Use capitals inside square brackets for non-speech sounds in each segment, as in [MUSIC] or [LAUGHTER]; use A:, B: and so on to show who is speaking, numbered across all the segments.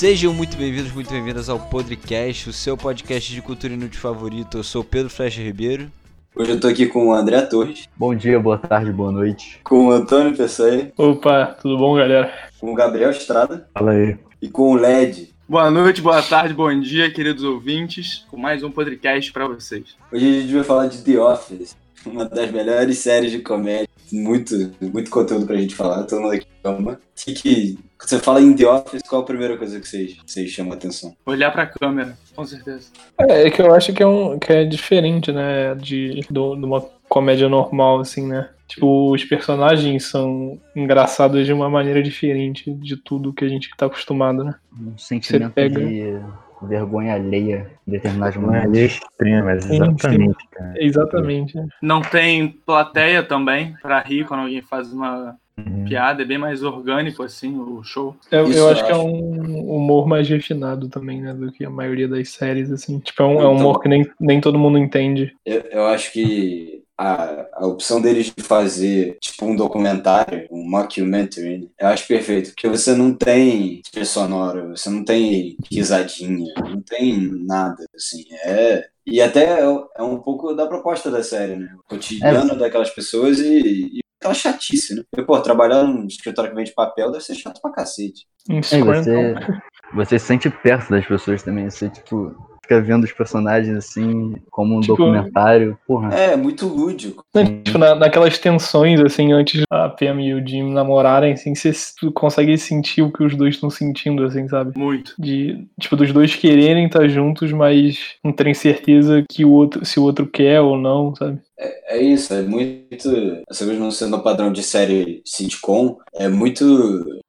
A: Sejam muito bem-vindos, muito bem-vindas ao Podcast, o seu podcast de cultura inútil favorito. Eu sou o Pedro Flecha Ribeiro.
B: Hoje eu tô aqui com o André Torres.
C: Bom dia, boa tarde, boa noite.
B: Com o Antônio Pessoa.
D: Opa, tudo bom, galera?
B: Com o Gabriel Estrada.
C: Fala aí.
B: E com o LED.
E: Boa noite, boa tarde, bom dia, queridos ouvintes, com mais um podcast para vocês.
B: Hoje a gente vai falar de The Office, uma das melhores séries de comédia. Muito, muito conteúdo pra gente falar, todo mundo aqui ama. Que, que você fala em The Office, qual a primeira coisa que vocês, vocês chamam a atenção?
E: Olhar pra câmera, com certeza.
D: É, é que eu acho que é, um, que é diferente, né, de, do, de uma comédia normal, assim, né? Tipo, os personagens são engraçados de uma maneira diferente de tudo que a gente tá acostumado, né?
C: Um sentimento
D: pega-
C: de vergonha alheia em determinados
F: Vergonha
C: momentos.
F: alheia extrema, exatamente, cara.
D: Exatamente.
E: Não tem plateia também pra rir quando alguém faz uma
F: Uhum.
E: piada, é bem mais orgânico assim o show.
D: Eu,
B: Isso
D: eu acho que é um humor mais refinado também, né? Do que a maioria das séries, assim. Tipo, é um, é um
B: Então-
D: humor que nem, nem todo mundo entende.
B: Eu, eu acho que a, a opção deles de fazer tipo um documentário, um mockumentary, né, eu acho perfeito. Porque você não tem trilha sonora, você não tem risadinha, não tem nada, assim. É, e até é, é um pouco da proposta da série, né? O cotidiano daquelas pessoas e, e aquela chatice, né? Porque, pô, trabalhar num escritório que vende papel deve ser chato pra cacete.
C: É, você, [LAUGHS] você se sente perto das pessoas também. Você, tipo, fica vendo os personagens assim, como um
D: Tipo-
C: documentário. Porra.
B: É, muito lúdico.
D: Tipo, na, naquelas tensões, assim, antes a Pam e o Jim namorarem, assim, você consegue sentir o que os dois estão sentindo, assim, sabe?
E: Muito.
D: De, tipo, dos dois quererem estar juntos, mas não terem certeza que o outro, se o outro quer ou não, sabe?
B: É isso, é muito. Essa coisa não sendo o padrão de série sitcom, é muito.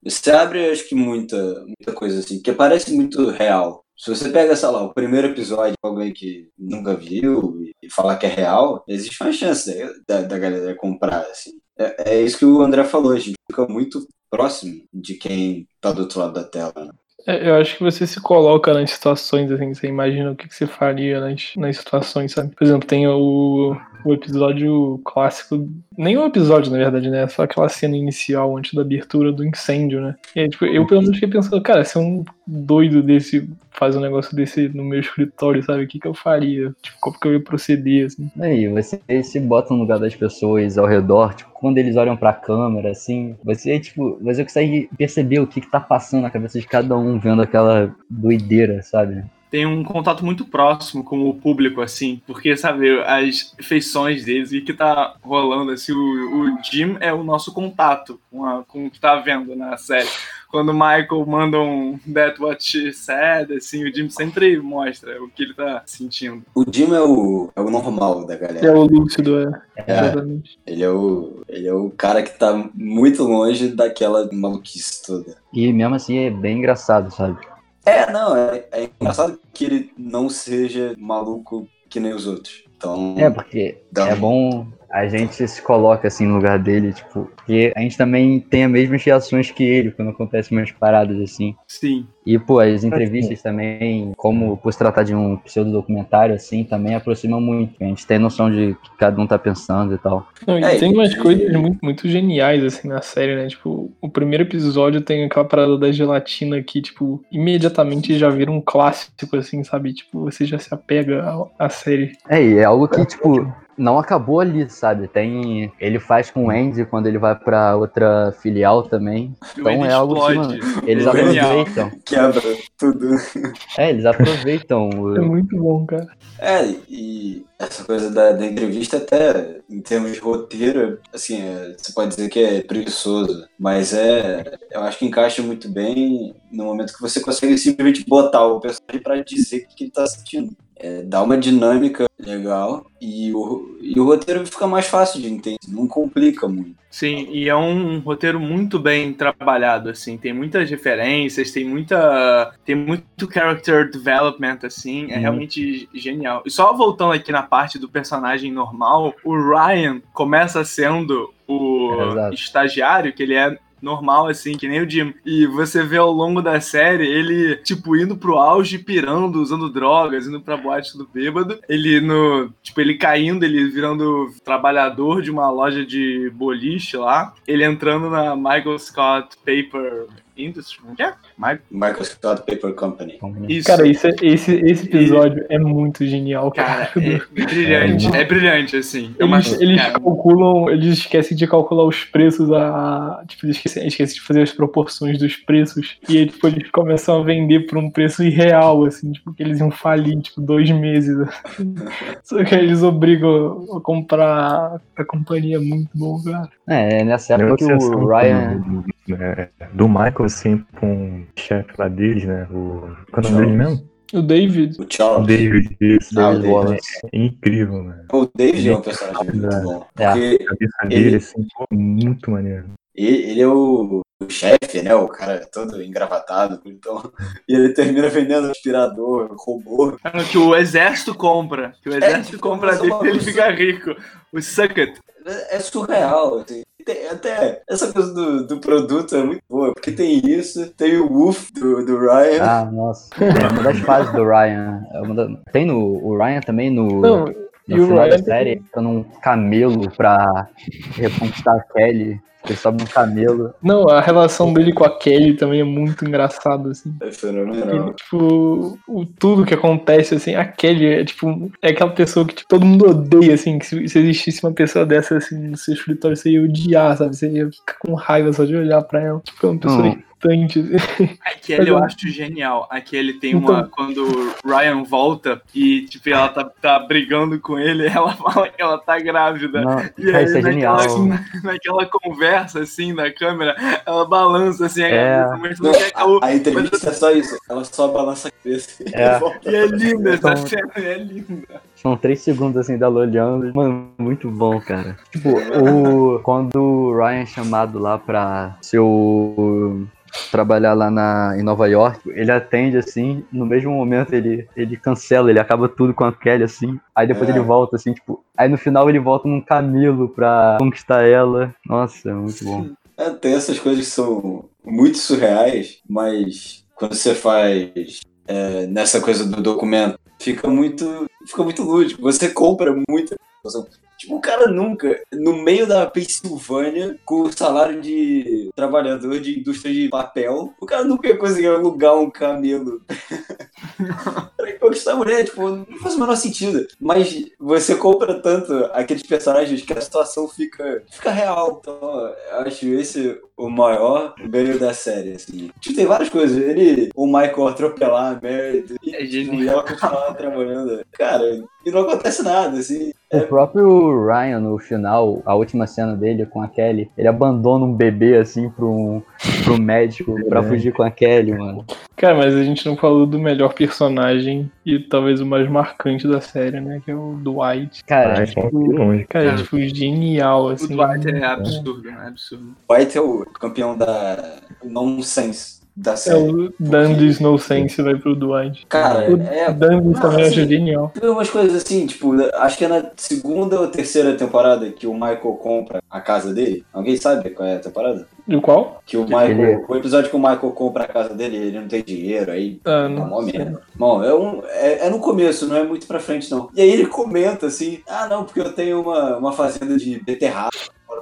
B: Você abre, acho que, muita, muita coisa assim, que parece muito real. Se você pega, sei lá, o primeiro episódio de alguém que nunca viu e falar que é real, existe uma chance da, da galera comprar, assim. É, é isso que o André falou, a gente fica muito próximo de quem tá do outro lado da tela. Né?
D: É, Eu acho que você se coloca nas situações, assim, você imagina o que, que você faria nas, nas situações, sabe? Por exemplo, tem o, o episódio clássico, o episódio, na verdade, né? Só aquela cena inicial antes da abertura do incêndio, né? E tipo, eu pelo menos fiquei pensando, cara, se um doido desse faz um negócio desse no meu escritório, sabe? O que, que eu faria? Tipo, como que eu ia proceder, assim?
C: Aí, você se bota no lugar das pessoas ao redor, tipo, quando eles olham pra câmera, assim, você, tipo, você consegue perceber o que, que tá passando na cabeça de cada um vendo aquela doideira, sabe?
E: Tem um contato muito próximo com o público, assim, porque, sabe, as feições deles e o que tá rolando, assim, o, o Jim é o nosso contato com, a- com o que tá vendo na série. Quando o Michael manda um That What She Said, assim, o Jim sempre mostra o que ele tá sentindo.
B: O Jim é o, é o normal da
D: É
B: galera.
D: o lúcido, é.
B: É.
D: Exatamente.
B: Ele é, o, ele é o cara que tá muito longe daquela maluquice toda.
C: E mesmo assim é bem engraçado, sabe?
B: É, não, é, é engraçado que ele não seja maluco que nem os outros. Então,
C: É, porque
B: dá-
C: é bom a gente se coloca assim no lugar dele, tipo, porque a gente também tem as mesmas reações que ele quando acontecem umas paradas assim.
E: Sim.
C: E, pô, as entrevistas também, como por se tratar de um pseudo-documentário, assim, também aproximam muito. A gente tem noção de que cada um tá pensando e tal.
D: Não, e
B: É,
D: tem umas
B: e-
D: coisas muito, muito geniais, assim, na série, né? Tipo, o primeiro episódio tem aquela parada da gelatina que, tipo, imediatamente já vira um clássico, assim, sabe? Tipo, você já se apega à, à série.
C: É, e é algo que, tipo, não acabou ali, sabe? Tem. Ele faz com o Andy quando ele vai pra outra filial também. Então
E: ele
C: é algo que,
E: explode.
C: Eles aproveitam.
B: quebra tudo.
C: É, eles aproveitam.
D: É muito bom, cara.
B: É, e essa coisa da, da entrevista, até em termos de roteiro, assim, é, você pode dizer que é preguiçoso, mas é, eu acho que encaixa muito bem no momento que você consegue simplesmente botar o personagem pra dizer o que que ele tá sentindo. É, dá uma dinâmica legal e o, e o roteiro fica mais fácil de entender, não complica muito.
E: Sim, e é um roteiro muito bem trabalhado, assim, tem muitas referências, tem muita tem muito character development, assim, é
C: Uhum.
E: realmente genial. E só voltando aqui na parte do personagem normal, o Ryan começa sendo o
C: É, exato.
E: estagiário, que ele é normal, assim, que nem o Jim. E você vê ao longo da série ele, tipo, indo pro auge, pirando, usando drogas, indo pra boate do bêbado. Ele no. Tipo, ele caindo, ele virando trabalhador de uma loja de boliche lá. Ele entrando na Michael Scott Paper como que é? Mi-
B: Michael Scott Paper Company.
E: Isso.
D: Cara, isso é- esse, esse episódio é muito genial,
E: Cara,
D: cara.
E: é brilhante, [LAUGHS] é brilhante, assim. É uma-
D: Eles, calculam, eles esquecem de calcular os preços, a, tipo, eles esquecem, esquecem de fazer as proporções dos preços, e aí, tipo, eles começam a vender por um preço irreal, assim, tipo, que eles iam falir, tipo, dois meses. assim. [LAUGHS] Só que aí eles obrigam a comprar a companhia, é muito bom, cara.
C: É, é nessa época que o Ryan.
F: do, do Michael, assim, com chefe lá deles, né? O. Qual é o nome dele mesmo?
D: O David,
B: O
F: O
B: Charles.
F: David. Isso,
B: Ah, o
C: David. Wallace.
F: é incrível, né?
B: O David é um personagem muito bom.
C: É.
B: Porque
F: A cabeça
B: Ele-
F: dele, assim, pô, muito maneiro.
B: ele, ele é o, o chefe, né? O cara todo engravatado, então. [LAUGHS] E ele termina vendendo aspirador, robô.
E: Que o exército compra. Que o exército
B: tipo,
E: compra
B: é
E: dele e ele fica rico. O Sucket.
B: É é surreal, assim. Tem- até essa coisa do, do produto é muito boa, porque tem isso, tem o Wolf do, do Ryan.
C: Ah, nossa. É uma das fases do Ryan. É da- Tem no o Ryan também no,
D: não, e
C: no
D: o
C: final
D: Ryan
C: da série, entra num camelo pra reconquistar a Kelly. Ele sobe camelo.
D: não, a relação dele com a Kelly também é muito engraçado, assim.
B: É fenomenal.
D: E, tipo, o, tudo que acontece, assim, a Kelly é, tipo, é aquela pessoa que tipo, todo mundo odeia, assim, que se, se existisse uma pessoa dessa, assim, no seu escritório, você ia odiar, sabe? Você ia ficar com raiva só de olhar pra ela. Tipo, é uma pessoa
C: Hum.
D: Irritante. [LAUGHS]
E: Aquele eu acho genial. Aquele tem uma.
D: Então-
E: Quando o Ryan volta e, tipo, ela tá, tá brigando com ele, [LAUGHS] ela fala que ela tá grávida.
C: Não,
E: E aí,
C: isso é
E: naquela,
C: genial.
E: naquela conversa, assim, da câmera, ela balança, assim, a
C: É.
E: cabeça, mas
B: Não,
E: não
B: a, a entrevista é só isso, ela só balança a cabeça e
C: É.
B: volta.
E: E é linda essa
C: Então-
E: cena, é linda.
C: São três segundos assim dela olhando. Mano, muito bom, cara. Tipo, o, quando o Ryan é chamado lá pra ser o. trabalhar lá na, em Nova York, ele atende assim, no mesmo momento ele, ele cancela, ele acaba tudo com a Kelly assim, aí depois
B: É.
C: ele volta assim, tipo, aí no final ele volta num camelo pra conquistar ela. Nossa, é muito bom.
B: É, tem essas coisas que são muito surreais, mas quando você faz é, nessa coisa do documento, fica muito, fica muito lúdico. Você compra muita coisa. Tipo, o cara nunca, no meio da Pensilvânia, com o salário de trabalhador de indústria de papel, o cara nunca ia conseguir alugar um camelo [LAUGHS] pra conquistar a mulher, tipo, não faz o menor sentido. Mas você compra tanto aqueles personagens que a situação fica, fica real. Então, eu acho esse o maior ganho da série, assim. Tipo, tem várias coisas. Ele, o Michael atropelar a Meredith e,
E: É genial.
B: e ela continuar trabalhando. Cara, e não acontece nada, assim.
C: O próprio Ryan, no final, a última cena dele com a Kelly, ele abandona um bebê assim pro, um, pro médico pra fugir com a Kelly, mano.
D: Cara, mas a gente não falou do melhor personagem e talvez o mais marcante da série, né? Que é o Dwight.
C: Cara,
F: Ah, é longe.
D: Cara, é,
E: Cara,
D: tipo, genial,
E: O
D: assim.
E: Dwight é absurdo, é absurdo.
B: White é o campeão da nonsense da
D: É
B: série.
D: o Dandy's No Sense vai pro Dwight.
B: Cara,
D: O
B: é.
D: Dandy's
B: Não,
D: também
B: assim,
D: acho genial.
B: Tem umas coisas assim, tipo, acho que é na segunda ou terceira temporada que o Michael compra a casa dele. Alguém sabe qual é a temporada?
D: E o qual?
B: Que o
C: Que
B: Michael.
C: ele-
B: O episódio que o Michael compra a casa dele, ele não tem dinheiro, aí.
D: Ah,
B: É
D: não.
B: merda. Bom, é, um, é, é no começo, não é muito pra frente, não. E aí ele comenta assim: ah, não, porque eu tenho uma, uma fazenda de beterraba,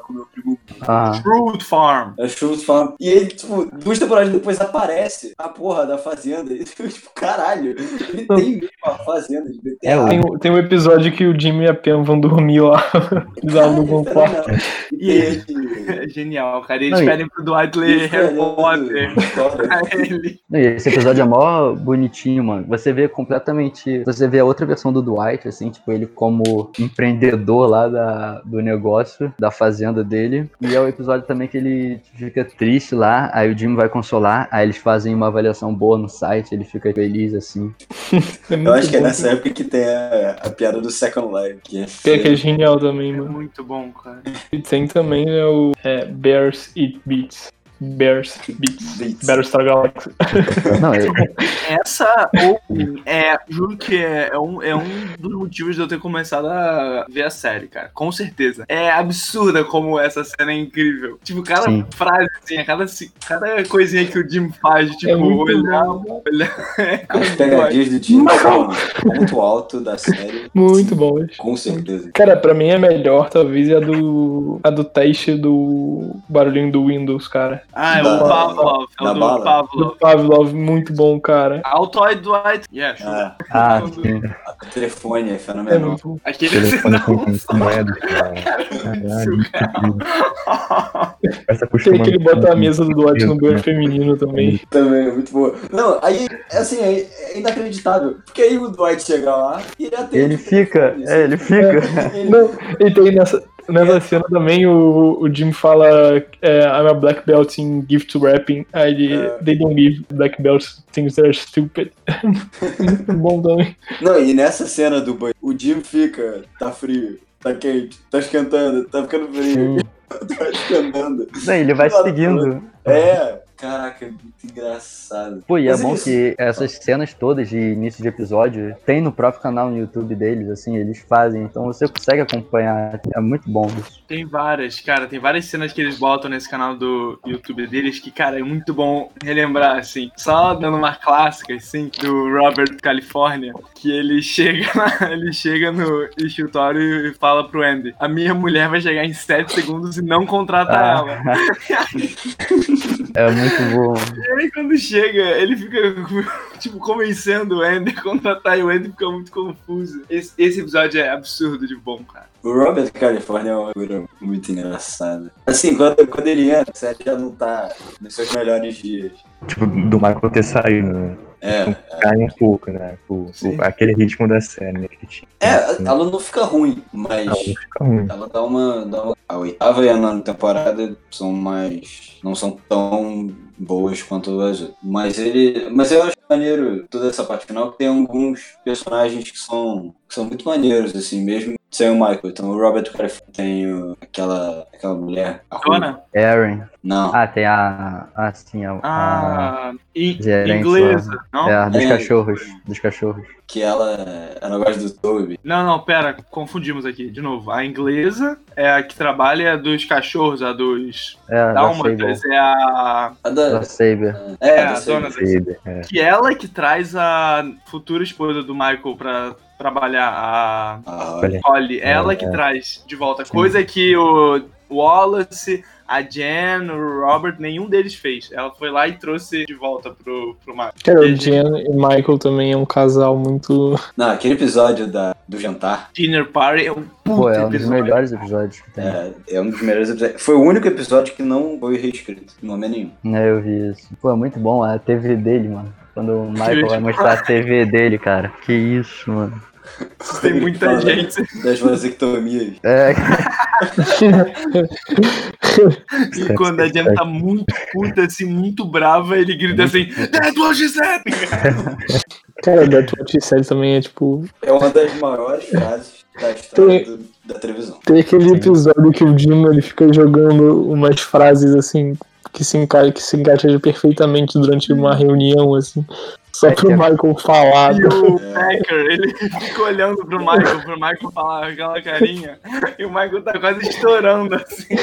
B: com meu primo.
C: Ah,
E: Fruit Farm.
B: É Schultz Farm. E ele, tipo, duas temporadas depois aparece a porra da fazenda. E, [LAUGHS] tipo, caralho, ele tem mesmo uma fazenda de
C: É.
D: Tem, tem um episódio que o Jimmy e a Pam vão dormir lá. [LAUGHS] [LAUGHS] Eles alugam um
B: Caralho,
D: quarto.
B: fenomenal.
E: E
B: E
E: ele-. É genial, cara. Eles
C: Não,
E: pedem pro Dwight ler Harry Potter. Pra ele.
C: e esse episódio é mó bonitinho, mano. Você vê completamente. Você vê a outra versão do Dwight, assim, tipo, ele como empreendedor lá da, do negócio, da fazenda dele. E é o episódio também que ele fica triste lá, aí o Jim vai consolar, aí eles fazem uma avaliação boa no site, ele fica feliz, assim.
D: É
B: Eu acho que é nessa época que tem a, a piada do Second Life. Que é,
D: Que é, que é genial também,
E: É
D: mano.
E: muito bom, cara.
D: E tem também é o é, Bears Eat Beats. Bears Beats.
B: Beats.
D: Battlestar Galactica. [LAUGHS]
C: Não, é,
E: Essa opening é, juro que é, é um, é um dos motivos de eu ter começado a ver a série, cara. Com certeza. É absurda como essa cena é incrível. Tipo, cada
C: Sim.
E: frase, assim, a cada, cada coisinha que o Jim faz, tipo,
D: É muito
E: olhar,
D: bom.
B: As pegadinhas do são um ponto alto da série.
D: Muito bom.
B: Com certeza.
D: Cara, pra mim a melhor talvez é a do, a do teste do barulhinho do Windows, cara.
E: Ah, é
B: Da-
E: o Pavlov. É o do
B: bala?
E: Pavlov.
D: Pavlov, muito bom, cara.
E: Altoid Dwight. Yeah, sure.
B: É,
C: Ah, [LAUGHS] sim.
B: o telefone é
D: É
B: fenomenal.
D: bom.
E: Aquele
F: Telefone com, com moeda, [LAUGHS] cara. Caralho,
D: Tem que ele bota a mesa do Dwight no banho feminino também.
B: Também, é muito boa. Não, aí, assim, é, é inacreditável. Porque aí o Dwight chega lá e ele atende.
C: Ele fica, é, ele fica.
B: Ele-
D: Não, e tem nessa, nessa cena também o, o Jim fala é, I'm a black belt in gift wrapping. Aí ele,
B: É.
D: they don't give black belts things that are stupid. [LAUGHS] muito bom também.
B: Não, e nessa cena do banho, o Jim fica, tá frio, tá quente, tá esquentando, tá ficando frio, [LAUGHS] tá esquentando.
C: Não, ele vai seguindo.
B: É, caraca, é muito engraçado.
C: Pô, e é
B: Mas
C: bom
B: isso-
C: que essas cenas todas de início de episódio tem no próprio canal no YouTube deles, assim, eles fazem, então você consegue acompanhar. É muito bom isso.
E: Tem várias, cara, tem várias cenas que eles botam nesse canal do YouTube deles que, cara, é muito bom relembrar, assim. Só dando uma clássica, assim, do Robert California, que ele [LAUGHS] chega, na- ele chega no escritório e fala pro Andy: A minha mulher vai chegar em 7 segundos e não contrata
C: Ah.
E: ela. [LAUGHS] [LAUGHS]
C: É muito bom.
E: E aí quando chega, ele fica, [LAUGHS] tipo, convencendo o Andy a contratar e o Andy fica muito confuso. Esse, esse episódio é absurdo de bom, cara.
B: O Robert California é uma figura muito engraçada. Assim, quando, quando ele entra, set já não tá nos seus melhores dias.
F: Tipo, do Michael ter saído, né?
B: É,
F: Cai um pouco, né? O,
E: Sim.
F: o- aquele ritmo da série, né? Que tinha.
B: é, ela não fica ruim, mas
F: não fica ruim.
B: ela dá uma, dá uma. A oitava e a nona temporada são mais. não são tão boas quanto as outras. Mas ele. Mas eu acho maneiro toda essa parte final que tem alguns personagens que são. que são muito maneiros, assim, mesmo sem o Michael. Então o Robert California tem o- aquela. aquela mulher. A.
E: Dona?
C: Aaron.
B: Não.
C: Ah, tem a. Ah, sim, a. a
E: Ah,
C: gerente
E: inglesa. Não?
C: é a dos
B: É.
C: cachorros. Dos cachorros.
B: Que ela. Ela gosta do Toby.
E: Não, não, pera, confundimos aqui, de novo. A inglesa é a que trabalha dos cachorros, a dos
C: É, a
E: dálmatas, é a.
B: A da.
C: Da Saber.
B: É,
E: É,
B: da
E: a
B: Saber.
E: dona da.
F: Saber, é.
E: Que ela que traz a futura esposa do Michael pra trabalhar, a
B: Ah,
F: Olha.
E: Holly. Ela que traz de volta. Coisa que o Wallace, a Jen, o Robert, nenhum deles fez. Ela foi lá e trouxe de volta pro, pro Michael.
D: Cara,
E: E
D: o Jen e o Michael também é um casal muito.
B: Não, aquele episódio da, do jantar
E: Dinner Party é um puta
C: Pô, é um dos
E: episódio.
C: melhores episódios que tem.
B: é, é um dos melhores episódios. Foi o único episódio que não foi reescrito, em momento nenhum.
C: É, eu vi isso. Pô, é muito bom a TV dele, mano. Quando o Michael vai mostrar a TV dele, cara. Que isso, mano.
E: Tem muita
B: Fala
E: gente.
B: Das vasectomias.
C: É, [LAUGHS]
E: E quando a Jen tá muito puta, assim, muito brava, ele grita assim: That's what she said!
D: Cara, o That What She Said também é tipo.
B: É uma das maiores frases da história do- da televisão.
D: Tem aquele episódio que o Jim ele fica jogando umas frases assim que se, enca que se encaixam perfeitamente durante uma reunião, assim. Só pro
C: que
D: Michael falar.
E: E o Packer, ele fica olhando pro Michael, pro Michael falar aquela carinha, e o Michael tá quase estourando, assim.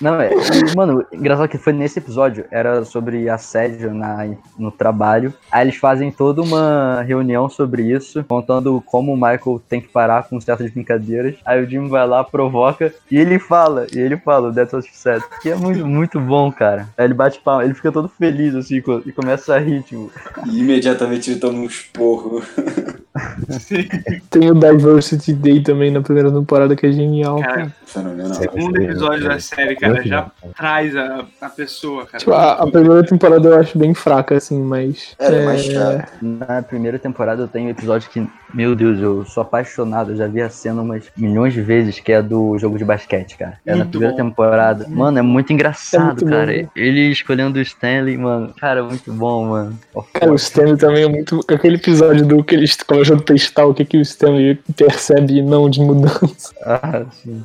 C: Não, é. e, mano, engraçado que foi nesse episódio, era sobre assédio na, no trabalho. Aí eles fazem toda uma reunião sobre isso, contando como o Michael tem que parar com certas brincadeiras. Aí o Jim vai lá, provoca, e ele fala, e ele fala, That's what she said. Que é muito, muito bom, cara. Aí ele bate palma, ele fica todo feliz, assim, e começa a rir, tipo.
B: E imediatamente ele toma um esporro. [LAUGHS]
D: Tem o Diversity Day também na primeira temporada, que é genial.
E: Cara,
D: cara.
E: Segundo episódio da série, cara, já traz a, a pessoa, cara.
D: Tipo, a, a primeira temporada eu acho bem fraca, assim, mas.
B: Ela é mais chata.
C: Na primeira temporada eu tenho um episódio que, meu Deus, eu sou apaixonado. Eu já vi a cena umas milhões de vezes, que é do jogo de basquete, cara. É na
E: Muito
C: primeira
E: bom.
C: temporada. Mano, é muito engraçado,
D: É muito bom,
C: cara.
D: né?
C: Ele escolhendo o Stanley, mano. Cara, muito bom, mano.
D: Cara, o Stanley também é muito. Aquele episódio do que eles começam a testar o que, que o Stanley percebe e não de mudança. [LAUGHS]
C: Ah, sim.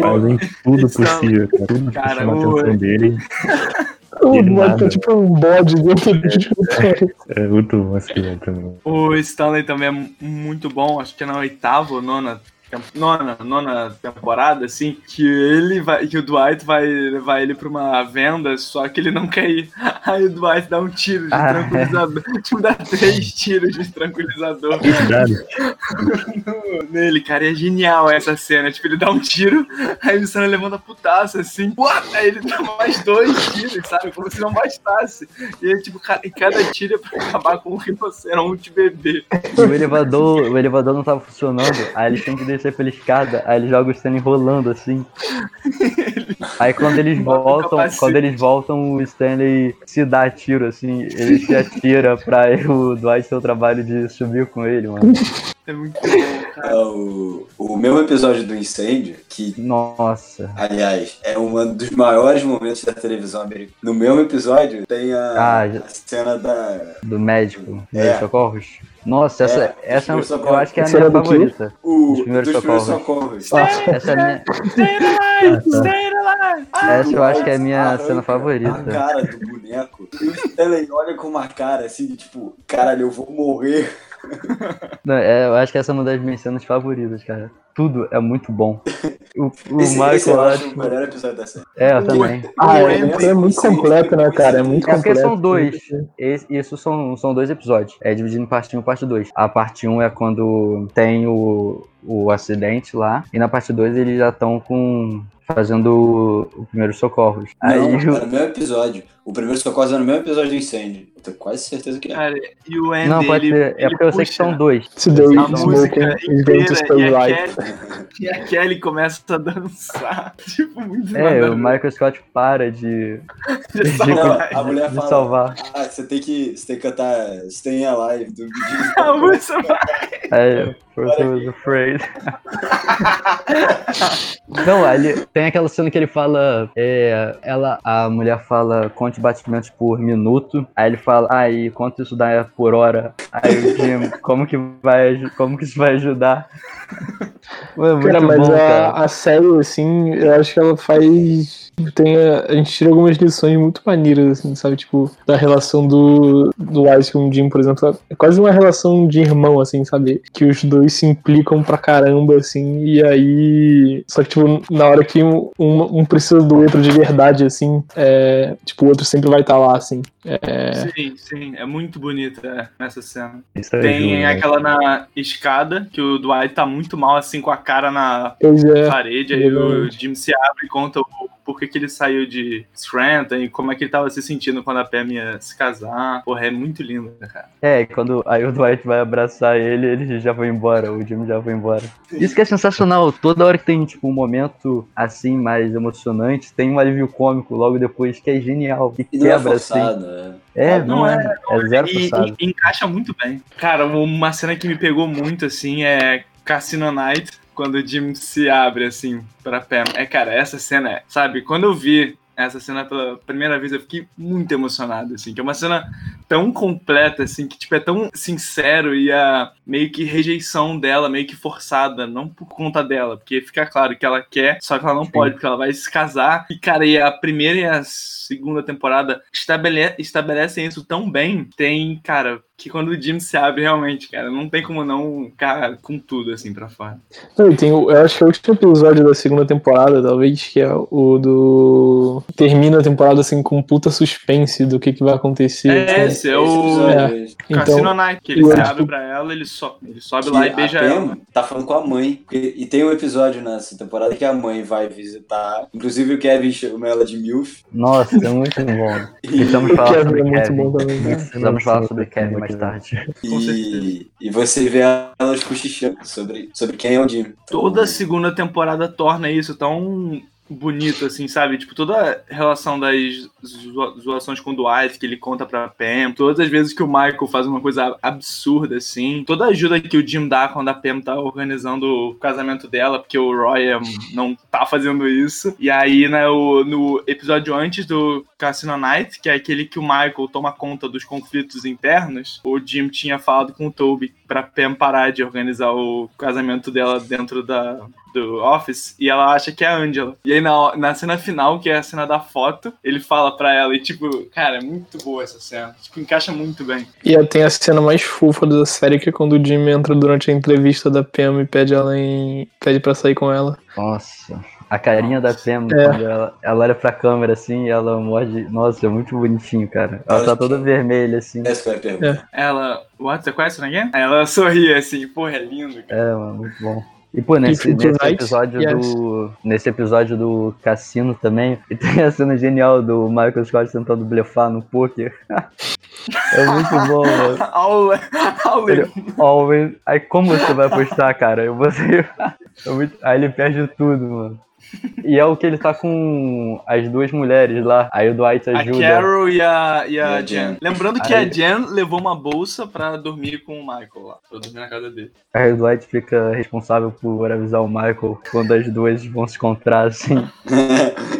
F: Fazem tudo
E: é-
F: possível, cara. Tudo
E: Cara,
F: pra chamar a atenção dele. [LAUGHS]
D: O tá tipo um bode dentro do escritório.
F: É muito bom esse filme também.
E: O Stanley também é mu- muito bom, acho que é na oitava ou nona nona, nona temporada, assim, que ele vai, que o Dwight vai levar ele pra uma venda, só que ele não quer ir. [LAUGHS] Aí o Dwight dá um tiro de
C: Ah, é.
E: tranquilizador, [LAUGHS] tipo, dá três tiros de tranquilizador
F: Verdade. [LAUGHS]
E: nele, cara, é genial essa cena, tipo, ele dá um tiro, aí o Sam levanta putaça, assim, what? aí ele dá mais dois tiros, sabe, como se não bastasse. E aí, tipo, ca- e cada tiro é pra acabar com um rinoceronte bebê.
C: O elevador, o elevador não tava funcionando, aí eles têm que descer pela escada, aí eles jogam o Stanley rolando assim. [LAUGHS] Aí quando eles voltam, quando eles voltam, o Stanley se dá tiro, assim, ele se atira pra o Dwight ter o trabalho de subir com ele, mano.
E: É muito bom, cara.
B: É o, o mesmo episódio do incêndio, que,
C: Nossa.
B: aliás, é um dos maiores momentos da televisão americana. No mesmo episódio tem a,
C: Ah,
B: a cena da.
C: Do médico,
B: É.
C: dos socorros. Nossa, essa,
B: É,
C: essa
B: dos primeiros
C: eu acho que é a
D: Essa
C: minha favorita.
B: O,
C: Dos primeiros
B: dos
C: socorros.
B: socorros.
C: Essa é a minha,
E: Stay alive! Stay alive!
C: essa eu acho que é a minha
B: Arranca
C: cena
B: A
C: favorita.
B: cara do boneco. E o Stanley olha com uma cara assim, tipo, caralho, eu vou morrer. [LAUGHS]
C: Não, é, eu acho que essa é uma das minhas cenas favoritas, cara. Tudo é muito bom. O, o
B: esse,
C: Michael
B: esse eu acho o melhor episódio da série.
C: É, eu também.
D: Ah,
B: O
D: é, é muito completo, né, cara? É muito
C: É porque
D: completo.
C: são dois. Esse- isso são, são dois episódios. É dividido em parte 1 e parte 2. A parte 1 é quando tem o, o acidente lá. E na parte 2 eles já estão com. fazendo o primeiro socorros. Aí
B: Não,
C: o-
B: era no mesmo episódio. O primeiro socorro é no mesmo episódio do incêndio. Eu tenho quase certeza que é.
E: Cara, e o Andy,
C: Não, pode
E: ele,
C: ser. É porque eu sei que são dois. A
D: is
E: a música inteira e a. Kelly, e a Kelly começa a dançar. [LAUGHS] Tipo, muito
C: É,
E: nada
C: o. Michael Scott para de,
E: De [LAUGHS]
C: de-
E: salvar.
B: a mulher
C: de
B: fala,
C: salvar.
B: Ah, você tem que, você tem que cantar Stay Alive do [LAUGHS]
E: A música vai.
C: É, I was afraid. Não, ali tem aquela cena que ele fala, é, ela, a mulher fala batimentos por minuto, aí ele fala, ah, e quanto isso dá por hora? Aí o Jim, como que vai, como que isso vai ajudar? [LAUGHS] Mano,
D: Cara, mas
C: bom,
D: a,
C: cara.
D: a série, assim, eu acho que ela faz. Tem a, a gente tira algumas lições muito maneiras, assim, sabe? Tipo, da relação do, do Wise com o Jim, por exemplo. É quase uma relação de irmão, assim, sabe? Que os dois se implicam pra caramba, assim, e aí. Só que, tipo, na hora que um, um, um precisa do outro de verdade, assim, é, tipo, o outro sempre vai estar lá, assim. É,
E: Sim, sim, é muito bonita é, essa cena.
F: Isso é
E: Tem
F: Júnior.
E: aquela na escada, que o Dwight tá muito mal, assim, com a cara na
D: pois é.
E: parede, aí o
D: verdade.
E: Jim se abre e conta o porquê que ele saiu de Scranton e como é que ele tava se sentindo quando a Pam ia se casar. Porra, é muito lindo, cara.
C: É, quando aí o Dwight vai abraçar ele, ele já foi embora, o Jim já foi embora. Isso que é sensacional, toda hora que tem tipo um momento assim mais emocionante, tem um alívio cômico logo depois que é genial, que
B: E não é
C: quebra assim.
B: forçado, né?
C: É,
B: Não
C: não,
E: é,
C: é, é zero
E: E,
C: forçado.
E: e encaixa muito bem. Cara, uma cena que me pegou muito, assim, é Cassino Night, quando o Jim se abre, assim, pra Pam. É, cara, essa cena, é, sabe, quando eu vi essa cena pela primeira vez, eu fiquei muito emocionado, assim, que é uma cena tão completa, assim, que, tipo, é tão sincero e a meio que rejeição dela, meio que forçada, não por conta dela, porque fica claro que ela quer, só que ela não
C: Sim.
E: pode, porque ela vai se casar. E, cara, e a primeira e a segunda temporada estabele estabelecem isso tão bem, tem, cara, que quando o Jim se abre, realmente, cara, não tem como não ficar com tudo, assim, pra fora.
D: Não, e tem o, eu acho que é o último episódio da segunda temporada, talvez, que é o do. Termina a temporada assim com um puta suspense do que, que vai acontecer.
E: É, esse é o
D: É.
E: Cassino
D: Então,
E: Night, que ele
D: eu
E: se abre
D: que-
E: pra ela, ele, so, ele sobe
B: Que
E: lá e beija ela.
B: tá falando com a mãe. E tem um episódio nessa temporada que a mãe vai visitar. Inclusive o Kevin chama ela de MILF.
C: Nossa, é muito bom. [LAUGHS]
B: E,
C: Precisamos [LAUGHS]
D: o
C: falar
D: Kevin
C: sobre
D: é muito
C: Kevin.
D: bom também. né?
C: Precisamos falar sobre Kevin mais tarde.
B: E, e você vê elas cochichando sobre, sobre quem é o Jim.
E: Toda segunda temporada torna isso tão bonito, assim, sabe? Tipo, toda a relação das zo- zoações com o Dwight que ele conta pra Pam, todas as vezes que o Michael faz uma coisa absurda, assim, toda a ajuda que o Jim dá quando a Pam tá organizando o casamento dela, porque o Roy é, não tá fazendo isso. E aí, né, o, no episódio antes do Cassino Night, que é aquele que o Michael toma conta dos conflitos internos, o Jim tinha falado com o Toby pra Pam parar de organizar o casamento dela dentro da, do Office e ela acha que é a Angela. E aí na, na cena final, que é a cena da foto, ele fala pra ela e tipo, cara, é muito boa essa cena. Tipo, encaixa muito bem.
D: E aí tem a cena mais fofa da série, que é quando o Jimmy entra durante a entrevista da Pam e pede ela em. pede pra sair com ela.
C: Nossa. A carinha da Pam,
D: É.
C: quando ela, ela olha pra câmera assim e ela morde. Nossa, é muito bonitinho, cara. Ela tá
B: Ela-
C: toda vermelha assim.
B: Essa foi a pergunta.
E: Ela. What? Você conhece ninguém? Aí ela sorri assim, porra, é lindo, cara.
C: É, mano, muito bom. E, pô, nesse, nesse episódio
D: yes.
C: do. Nesse episódio do cassino também, [LAUGHS] e tem a cena genial do Michael Scott tentando blefar no poker. [LAUGHS] é muito bom, mano. [LAUGHS]
E: Aula.
C: Ele- Always. Aí como você vai apostar, cara? Eu você. É muito- Aí ele perde tudo, mano. E é o que ele tá com as duas mulheres lá. Aí o Dwight
E: A
C: ajuda.
E: Carol e a, e a
B: E a
E: Jen.
B: Jen.
E: Lembrando que
C: Aí-
E: a Jen levou uma bolsa pra dormir com o Michael lá. Pra dormir na casa dele.
C: Aí o Dwight fica responsável por avisar o Michael quando as duas vão se encontrar, assim. [LAUGHS]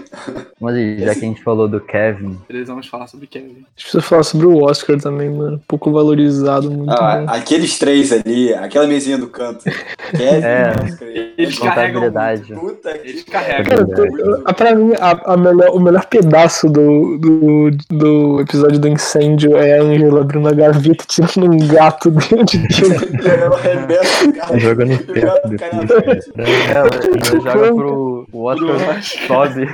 C: Mas aí, já que a gente falou do Kevin,
E: Eles vamos falar sobre Kevin.
D: A gente precisa falar sobre o Oscar também, mano. Pouco valorizado, muito
B: Ah,
D: bom.
B: aqueles três ali, aquela mesinha do canto. [LAUGHS] Kevin,
C: É.
B: Oscar,
E: Eles carregam
C: contabilidade.
B: Puta que
E: Eles carregam.
D: Cara, a- pra mim, a, a melhor, o melhor pedaço do, do, do episódio do incêndio é a Angela abrindo a gaveta e tirando um gato [LAUGHS] dentro de [LAUGHS] um
B: Ela arrebenta o gato
F: depois.
B: frente.
C: ela ela joga pro Oscar sobe.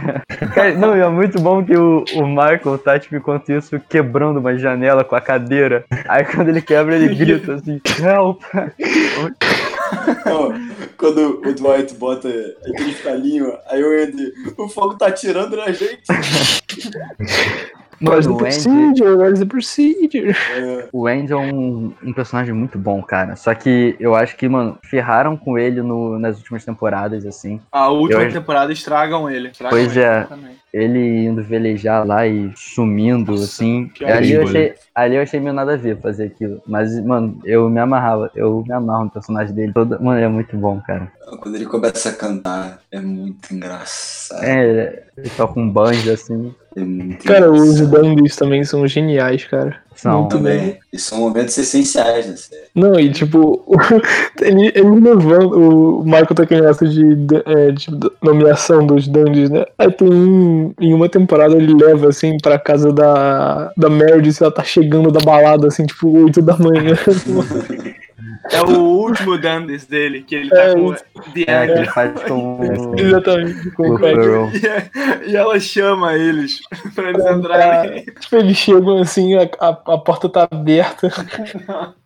C: Não, e é muito bom que o, o Michael tá, tipo, enquanto isso, quebrando uma janela com a cadeira. Aí quando ele quebra, ele [LAUGHS] grita assim, help!
B: Não, Quando o Dwight bota aquele falinho, aí o Andy, o fogo tá atirando na gente. [LAUGHS]
C: Mano, o Andy,
D: procedure? Procedure?
B: É,
C: o Andy é um, um personagem muito bom, cara. Só que eu acho que, mano, ferraram com ele no, nas últimas temporadas, assim.
E: A última
C: Eu-
E: temporada estragam ele. Estragam
C: Pois
E: ele
C: é.
E: também.
C: Ele indo velejar lá e sumindo,
E: Nossa,
C: assim.
E: que
C: Ali eu, achei, ali eu achei meio nada a ver fazer aquilo. Mas, mano, eu me amarrava. Eu me amarro no personagem dele. Todo, mano, é muito bom, cara.
B: Quando ele começa a cantar, é muito engraçado.
C: É, ele toca um banjo, assim.
B: É
D: Cara, os. Dandies também são geniais, cara.
C: São.
D: Muito bem.
B: Também. E são momentos essenciais né? na série.
D: Não, e tipo, [LAUGHS] ele, ele levando. O Michael tá aquele negócio de, de, é, de nomeação dos Dandies, né? Aí tem um. Em uma temporada ele leva assim pra casa da, da Meredith, ela tá chegando da balada, assim, tipo, 8 da manhã. [LAUGHS]
E: É o último Dandes dele, que ele tá
D: É,
E: com. The
C: É, ele faz com o [LAUGHS] [LAUGHS]
D: Exatamente. Com o Craig.
C: Ferrell.
E: E, e ela chama eles [LAUGHS] pra eles entrarem.
D: Tipo, eles chegam assim, a, a, a porta tá aberta.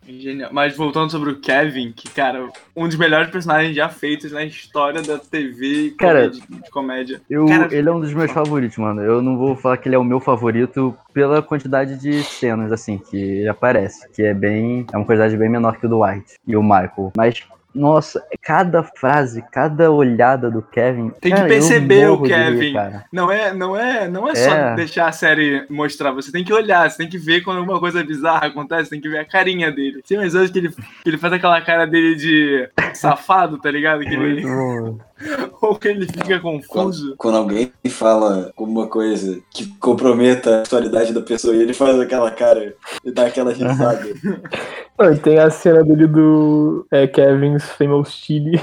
E: Genial. Mas voltando sobre o Kevin, que, cara, um dos melhores personagens já feitos na história da TV e
C: Cara,
E: comédia- de comédia.
C: Eu,
E: Cara-
C: ele é um dos meus favoritos, mano. Eu não vou falar que ele é o meu favorito pela quantidade de cenas, assim, que ele aparece. Que é bem. É uma quantidade bem menor que o do White e o Michael. Mas, nossa, cada frase, cada olhada do Kevin.
E: Tem que
C: cara, eu
E: perceber o Kevin.
C: cara.
E: Não é, não é, não é só
C: É.
E: deixar a série mostrar, você tem que olhar, você tem que ver quando alguma coisa bizarra acontece, tem que ver a carinha dele. Tem umas vezes que ele, que ele faz aquela cara dele de safado, tá ligado? Que ele, [LAUGHS] ou que ele fica confuso.
B: Quando, quando alguém fala alguma coisa que comprometa a atualidade da pessoa e ele faz aquela cara e dá aquela risada. [LAUGHS]
D: Não, e tem a cena dele do é, Kevin's Famous Chili.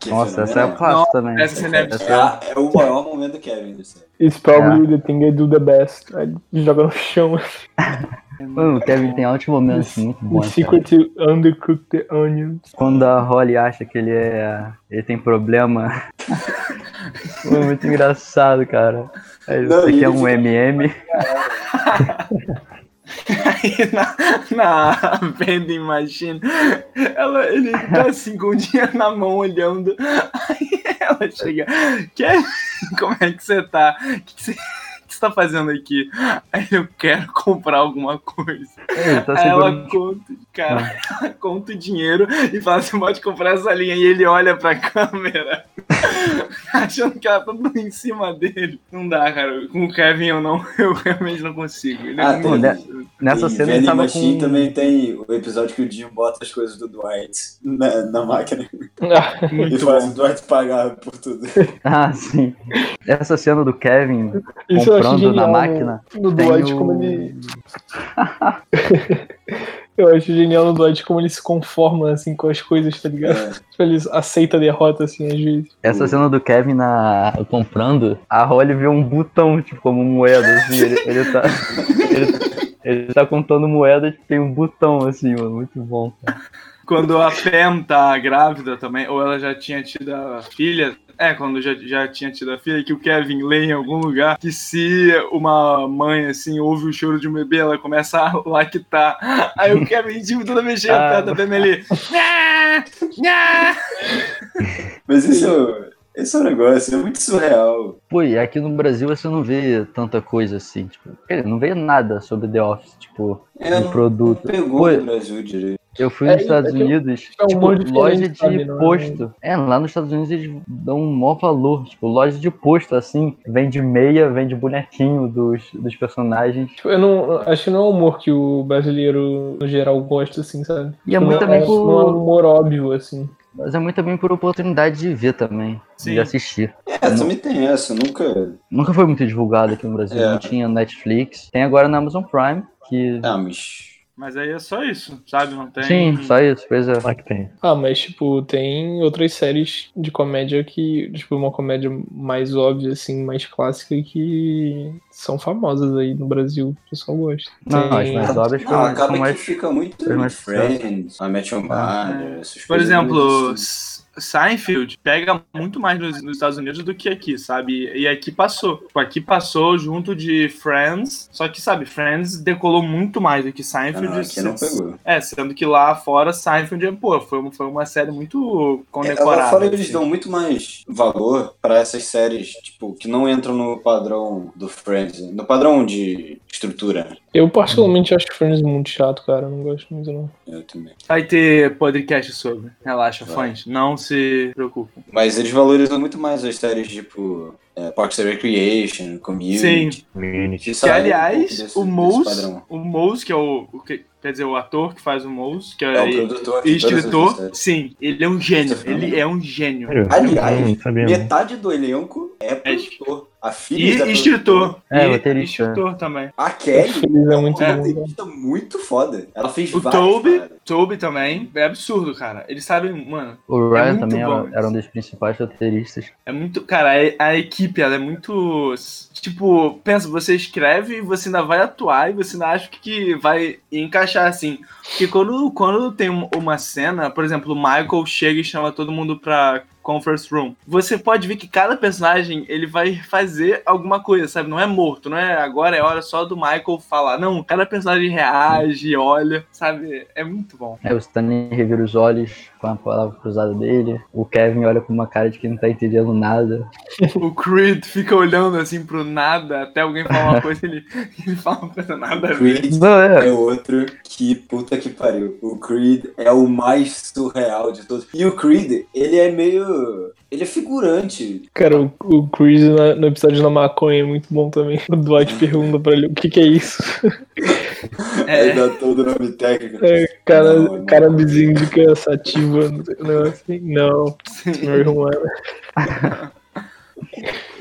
B: que é
C: Nossa, essa é a clássica também.
E: essa cena é
B: É, a- é o maior momento do Kevin.
D: It's probably the thing I do the best. Aí ele joga no chão.
C: Mano, o Kevin tem altos momentos muito
D: The
C: bons.
D: secret to undercook the onions.
C: Quando a Holly acha que ele é. ele tem problema. Muito engraçado, cara. Aí
B: Não, e
C: quer
B: ele
C: um
B: fica-
C: MM?
E: Aí na, na vending machine, ela, ele tá assim com o dinheiro na mão olhando. Aí ela chega, Kevin, como é que você tá? Que, que você, que você tá fazendo aqui? Aí eu quero [LAUGHS] comprar alguma coisa.
C: Ele tá
E: Aí ela conta, cara, ela [LAUGHS] conta o dinheiro e fala assim: pode comprar essa linha. E ele olha pra [LAUGHS] câmera, achando que ela tá tudo em cima dele. Não dá, cara. Com o Kevin eu não, eu realmente não consigo. Ele é
B: Ah,
E: muito-
C: tem- Nessa
B: Em
C: cena ele tava com.
B: também tem o episódio que o Jim bota as coisas do Dwight na, na máquina e
E: muito
B: faz
E: bom.
B: o Dwight pagar por tudo.
C: Ah, sim. Essa cena do Kevin
D: Isso eu
C: comprando na
D: genial
C: máquina.
D: No, no Dwight, como ele. [LAUGHS] Eu acho genial no Dwight como ele se conforma, assim, com as coisas, tá ligado?
B: É. [LAUGHS]
D: Tipo, ele aceita a derrota, assim, às vezes.
C: Essa cena do Kevin na comprando, a Holly vê um botão, tipo, como moeda, assim, ele, ele tá. [LAUGHS] Ele, ele tá contando moeda tipo, tem um botão assim, mano. Muito bom, cara.
E: Quando a Pam tá grávida também, ou ela já tinha tido a filha. É, quando já, já tinha tido a filha, que o Kevin lê em algum lugar que se uma mãe, assim, ouve o choro de um bebê, ela começa a lactar. Aí o Kevin, tipo, toda vez chega
C: Ah.
E: perto da Pam, ele... "Nha, nha".
B: Mas isso, esse é um negócio, é muito surreal.
C: Pô, e aqui no Brasil você não vê tanta coisa assim, tipo, não vê nada sobre The Office, tipo,
B: É, não,
C: produto.
B: não pegou
C: Pô,
B: no Brasil direito.
C: Eu fui
D: É,
C: nos Estados
D: é
C: Unidos,
D: é um
C: tipo, loja de
D: sabe, é?
C: posto. É, lá nos Estados Unidos eles dão um maior valor. Tipo, loja de posto, assim, vende meia, vende bonequinho dos, dos personagens.
D: Tipo, eu não. Acho que não é um humor que o brasileiro, no geral, gosta, assim, sabe?
C: E é
D: Tipo,
C: muito
D: não,
C: também
D: é,
C: por-
D: não é um humor óbvio, assim.
C: Mas é muito também por oportunidade de ver também,
E: Sim.
C: de assistir.
B: É, também tem essa, nunca.
C: Nunca foi muito divulgado aqui no Brasil,
B: É.
C: não tinha Netflix. Tem agora na Amazon Prime, que...
B: Ah, mas.
E: Mas aí é só isso, sabe? Não tem...
C: Sim, só isso, pois é.
F: Lá que tem.
D: Ah, mas, tipo, tem outras séries de comédia que, tipo, uma comédia mais óbvia, assim, mais clássica que são famosas aí no Brasil. O pessoal gosta.
C: Não, as
D: Tem-
C: mais óbvias
B: Não, acaba
C: são
B: que
C: mais...
B: fica muito Friends, a Match on Mother, essas
E: Por
B: coisas
E: exemplo,
B: assim.
E: Seinfeld pega muito mais nos, nos Estados Unidos do que aqui, sabe? E aqui passou. Aqui passou junto de Friends, só que, sabe, Friends decolou muito mais do que
B: Ah,
E: Seinfeld.
B: não, aqui não pegou.
E: É, sendo que lá fora Seinfeld, pô, foi, uma- foi uma série muito
B: É, Lá
E: condecorada.
B: fora eles
E: assim.
B: dão muito mais valor pra essas séries, tipo, que não entram no padrão do Friends, no padrão de estrutura.
D: Eu, particularmente, acho Friends muito chato, cara. Eu não gosto muito, não.
B: Eu também.
E: Vai ter podcast sobre. Relaxa,
B: Vai.
E: fãs. Não se preocupem.
B: Mas eles valorizam muito mais as séries, tipo, é, Parks and Recreation, Community.
E: Sim.
F: Community.
B: Que um
E: aliás,
B: desse-
E: o Mouse, o Mouse, que é o, o que, quer dizer, o ator que faz o Mouse, que é,
B: É o produtor
E: e escritor, sim, ele é um gênio.
B: É
E: Ele é um gênio.
B: Aliás. Metade do elenco é produtor. A filha da
E: E escritor.
C: É,
E: e
C: roteirista.
E: escritor também.
B: A Kelly
D: Friends é
B: é
D: muito bom.
B: roteirista muito foda. Ela fez
E: O
B: várias
E: Toby. Toby também. É absurdo, cara. Eles sabem, mano.
C: O
E: É
C: Ryan
E: muito
C: também
E: bom
C: era,
E: isso.
C: era um dos principais roteiristas.
E: É muito. Cara, a, a equipe, ela é muito. Tipo, pensa, você escreve e você ainda vai atuar e você ainda acha que vai encaixar assim. Porque quando, quando tem um- uma cena, por exemplo, o Michael chega e chama todo mundo pra conference room, você pode ver que cada personagem ele vai fazer alguma coisa, sabe? Não é morto, não é agora é hora só do Michael falar. Não, cada personagem reage, olha, sabe? É muito bom.
C: É, o Stanley revira os olhos com a palavra cruzada dele. O Kevin olha com uma cara de que não tá entendendo nada.
E: O Creed fica olhando assim pro nada até alguém falar uma coisa ele, ele fala uma coisa nada ver.
B: Creed
C: Não, é.
B: é outro que puta que pariu. O Creed é o mais surreal de todos. E o Creed, ele é meio. Ele é figurante.
D: Cara, o, o Chris na- no episódio da maconha é muito bom também. [LAUGHS] O Dwight pergunta pra ele o que, que é isso.
B: Aí
E: É,
B: dá todo o nome técnico.
D: É, cara,
B: Não, não.
D: que é sativa, não assim. Não, marihuana.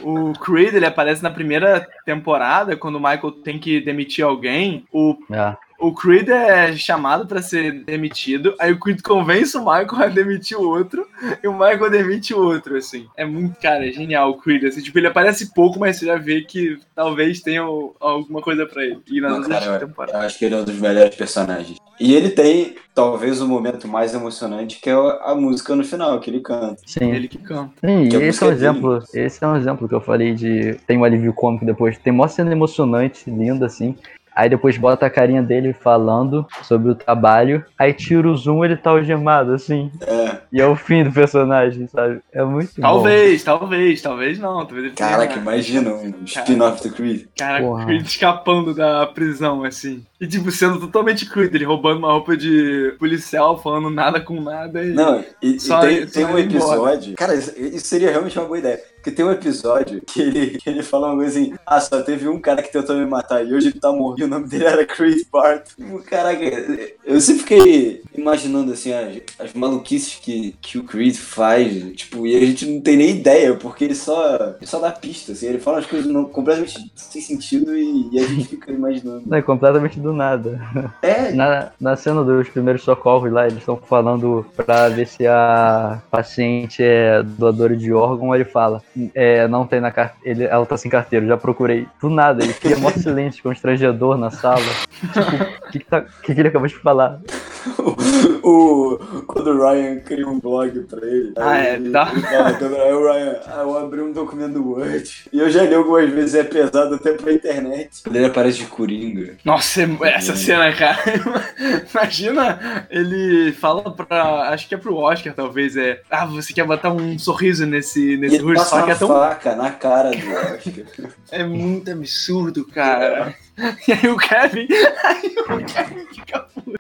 E: o Creed ele aparece na primeira temporada quando o Michael tem que demitir alguém. O
C: É.
E: O Creed é chamado pra ser demitido, aí o Creed convence o Michael a demitir o outro, e o Michael demite o outro, assim. É muito, cara, é genial o Creed, assim, tipo, ele aparece pouco, mas você já vê que talvez tenha alguma coisa pra ele. E nas
B: Não,
E: outras
B: cara, eu,
E: temporadas.
B: eu acho que ele é um dos melhores personagens. E ele tem, talvez, o momento mais emocionante, que é a música no final, que ele canta.
C: Sim.
E: Ele que canta.
C: Sim,
B: Que
C: e esse é um
B: é dele.
C: exemplo. Esse é um exemplo que eu falei de. Tem um alívio cômico depois. Tem mó cena emocionante, linda, assim. Aí depois bota a carinha dele falando sobre o trabalho. Aí tira o zoom ele tá algemado, assim.
B: É,
C: E é o fim do personagem, sabe? É muito bom.
E: Talvez, talvez, talvez não. Talvez ele tenha-
B: caraca, imagina um spin-off do Creed.
E: Cara,
C: Porra.
E: Creed escapando da prisão, assim. E, tipo, sendo totalmente Creed, ele roubando uma roupa de policial, falando nada com nada. E...
B: Não, e, e
E: Só-
B: tem,
E: só
B: tem um
E: ir embora.
B: episódio. Cara, isso, seria realmente uma boa ideia. Porque tem um episódio que ele, que ele fala uma coisa assim: Ah, só teve um cara que tentou me matar e hoje ele tá morto. E o nome dele era Creed Bart. Caraca, eu sempre fiquei imaginando assim as, as maluquices que, que o Creed faz. Tipo, e a gente não tem nem ideia, porque ele só, ele só dá pista. Assim, ele fala as coisas não, completamente sem sentido e, e a gente fica imaginando.
C: Não, é completamente do do nada.
B: É, [LAUGHS]
C: Na, na cena dos primeiros socorros lá, eles estão falando pra ver se a paciente é doadora de órgão, ele fala, é, não tem na carteira, ela tá sem carteira, já procurei. Do nada, ele cria mó [LAUGHS] silêncio constrangedor na sala. [LAUGHS] Tipo, o que, que, tá- que que ele acabou de falar?
B: O, quando o Ryan cria um blog pra ele.
E: Ah, é,
B: ele, ele fala, quando- aí o Ryan, ah, eu abri um documento do Word. E eu já li algumas vezes, é pesado até pra internet. Quando ele aparece de Coringa.
E: Nossa, é- essa cena, cara. [LAUGHS] Imagina, ele fala pra. Acho que é pro Oscar, talvez. É. Ah, você quer botar um sorriso nesse,
B: E
E: nesse
B: ele
E: rosto?
B: passa
E: que
B: uma
E: é tão.
B: faca na cara do Oscar. [LAUGHS]
E: É muito absurdo, cara. [LAUGHS] E aí o Kevin. [LAUGHS] Aí o Kevin fica puto.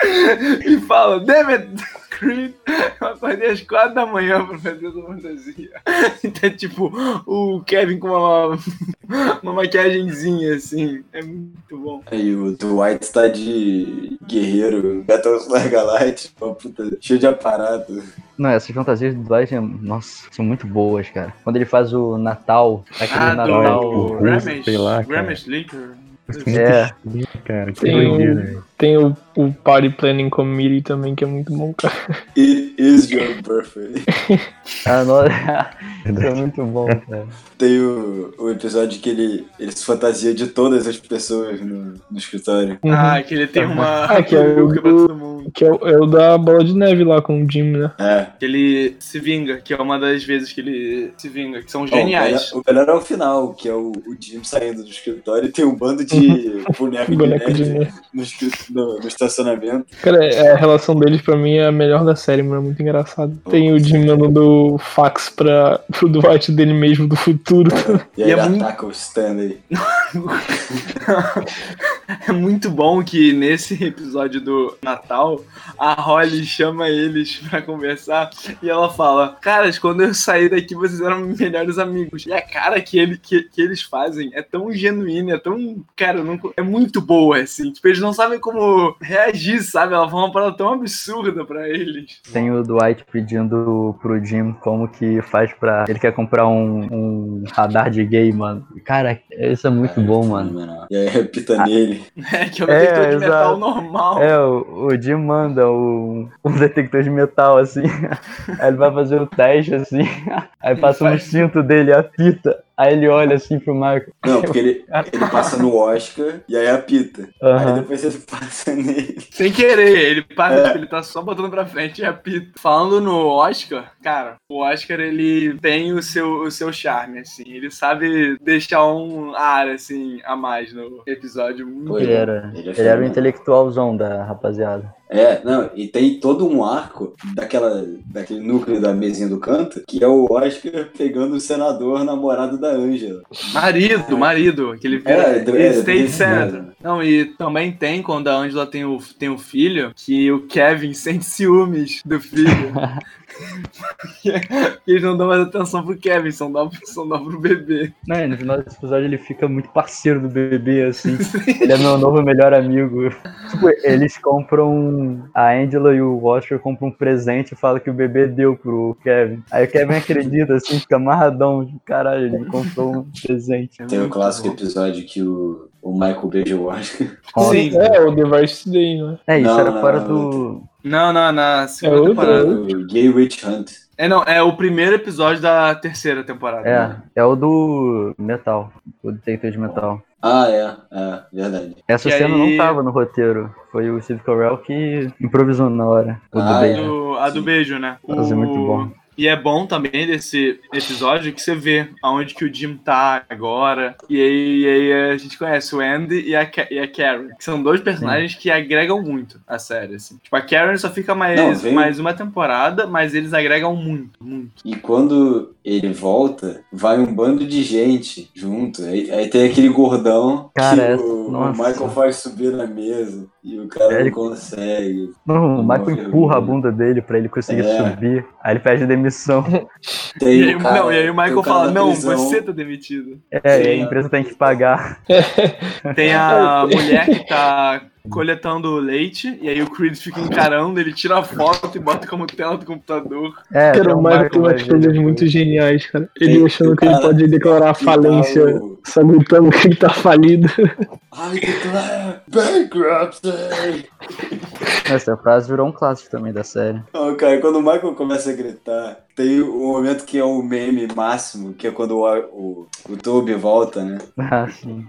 E: E fala, damn it, Creed. Eu acordei às quatro da manhã pra fazer essa fantasia. [LAUGHS] Então, tipo, o Kevin com uma, uma maquiagemzinha assim. É muito bom.
B: Aí o Dwight tá de guerreiro, Battlestar Galactica, uma puta, cheio de aparato.
C: Não, essas fantasias do Dwight, nossa, são muito boas, cara. Quando ele faz o Natal, aquele
E: Ah,
C: Natal.
E: do
F: russo,
E: Ramesh,
F: sei lá,
E: Liquor.
F: Muito
C: É.
F: cara. Que
D: Tem
F: doideira,
D: um-. Tem o, o Party Planning Committee também, que é muito bom, cara. [LAUGHS]
B: It is your birthday.
C: Ah, não, isso é muito bom, cara.
B: Tem o, o episódio que ele, ele se fantasia de todas as pessoas no, no escritório.
E: Ah, que ele tem uma [LAUGHS]
D: Ah, que é o
E: pra todo mundo.
D: Que é o, é o da bola de neve lá com o Jim, né?
B: É.
E: Que ele se vinga, que é uma das vezes que ele se vinga, que são geniais.
B: O melhor, o melhor é o final, que é o, o Jim saindo do escritório e tem um bando de [LAUGHS] boneco,
D: Boneco
B: de
D: de
B: neve no, escri- no- no estacionamento.
D: Cara, é- a relação deles pra mim é a melhor da série, mano. É muito engraçado. Tem o Jim mandando fax pra, pro Dwight dele mesmo do futuro. [LAUGHS]
B: E aí
E: E é
B: ele
E: muito-
B: ataca o Stanley. [LAUGHS]
E: É muito bom que nesse episódio do Natal, a Holly chama eles pra conversar e ela fala: Caras, quando eu saí daqui, vocês eram melhores amigos. E a cara que, ele, que, que eles fazem é tão genuína, é tão. Cara, não, é muito boa, assim. Tipo, eles não sabem como reagir, sabe? Ela fala uma parada tão absurda pra eles.
C: Tem o Dwight pedindo pro Jim como que faz pra. Ele quer comprar um, um radar de gay, mano. Cara, isso é muito bom, mano.
B: E aí repita nele.
E: É, que é um
C: É,
E: detector de metal
C: exato.
E: normal.
C: É, o, o Jim manda um, um detector de metal, assim. [LAUGHS] Aí ele vai fazer o teste, assim. [LAUGHS] Aí passa no
E: faz.
C: cinto dele, apita. Aí ele olha assim pro Michael.
B: Não, porque ele, [LAUGHS] ele passa no Oscar e aí apita. Aí
C: Aham.
B: depois ele passa nele.
E: Sem querer, ele passa,
B: É.
E: ele tá só botando pra frente e apita. Falando no Oscar, cara, o Oscar ele tem o seu, o seu charme, assim. Ele sabe deixar um ar, assim, a mais no episódio. Muito
C: Ele era,
B: ele é
C: era o intelectualzão da rapaziada.
B: É, não, e tem todo um arco daquela, daquele núcleo da mesinha do canto, que é o Oscar pegando o senador namorado da Ângela.
E: Marido, marido, que ele vira
B: É, do- é,
E: State
B: do-
E: Senator. Não, e também tem, quando a Angela tem o, tem o filho, que o Kevin sente ciúmes do filho. Porque [LAUGHS] eles não dão mais atenção pro Kevin, só dão, só dão pro bebê.
C: Não, e no final desse episódio ele fica muito parceiro do bebê, assim. [LAUGHS] ele é meu novo melhor amigo. Tipo, eles compram. A Angela e o Oscar compram um presente e falam que o bebê deu pro Kevin. Aí o Kevin acredita, assim, fica amarradão. de, Caralho, ele comprou um presente.
B: Tem o clássico episódio que o, o Michael beija o Oscar.
E: Sim.
D: É, o Device Day, né?
C: É, isso
B: Não,
C: era
B: não,
C: fora
B: não,
C: do.
E: Não, não, na
D: É
E: segunda
D: outro,
E: temporada.
B: O Gay Witch Hunt.
E: É, não, é o primeiro episódio da terceira temporada.
C: É, é o do metal. O detector de metal.
B: Ah, é, é, verdade.
C: Essa
E: Que
C: cena
E: aí-
C: não tava no roteiro. Foi o Steve Carell que improvisou na hora. O do
B: Ah,
C: beijo.
E: Do- a do beijo, né?
C: Nossa, é muito bom.
E: E é bom também desse episódio que você vê aonde que o Jim tá agora. E aí, e aí a gente conhece o Andy e a, Ka- e a Karen, que são dois personagens que agregam muito a série. Assim. Tipo, a Karen só fica mais,
B: Não,
E: mais uma temporada, mas eles agregam muito, muito.
B: E quando ele volta, vai um bando de gente junto. Aí, aí tem aquele gordão
C: Cara,
B: que o, o
C: nossa.
B: Michael faz subir na mesa e o cara
C: Ele-
B: não consegue.
C: Não, o Michael empurra a bunda dele pra ele conseguir
B: É.
C: subir. Aí ele pede demissão. [LAUGHS]
B: Tem,
E: E aí,
B: cara-
E: não, e aí o Michael fala, não, você tá demitido.
C: É, e a
E: Sim.
C: empresa tem que pagar. [LAUGHS]
E: Tem a mulher que tá coletando leite, e aí o Creed fica encarando, ele tira a foto e bota como tela do computador.
C: É,
D: Cara, o Michael tem umas coisas muito geniais, cara. Ele achando que ele pode declarar falência, só gritando que ele tá falido.
B: I declare bankruptcy!
C: Essa frase virou um clássico também da série.
B: Não, cara, quando o Michael começa a gritar, tem um momento que é o meme máximo, que é quando o, o, o Toby volta, né?
C: Ah, sim.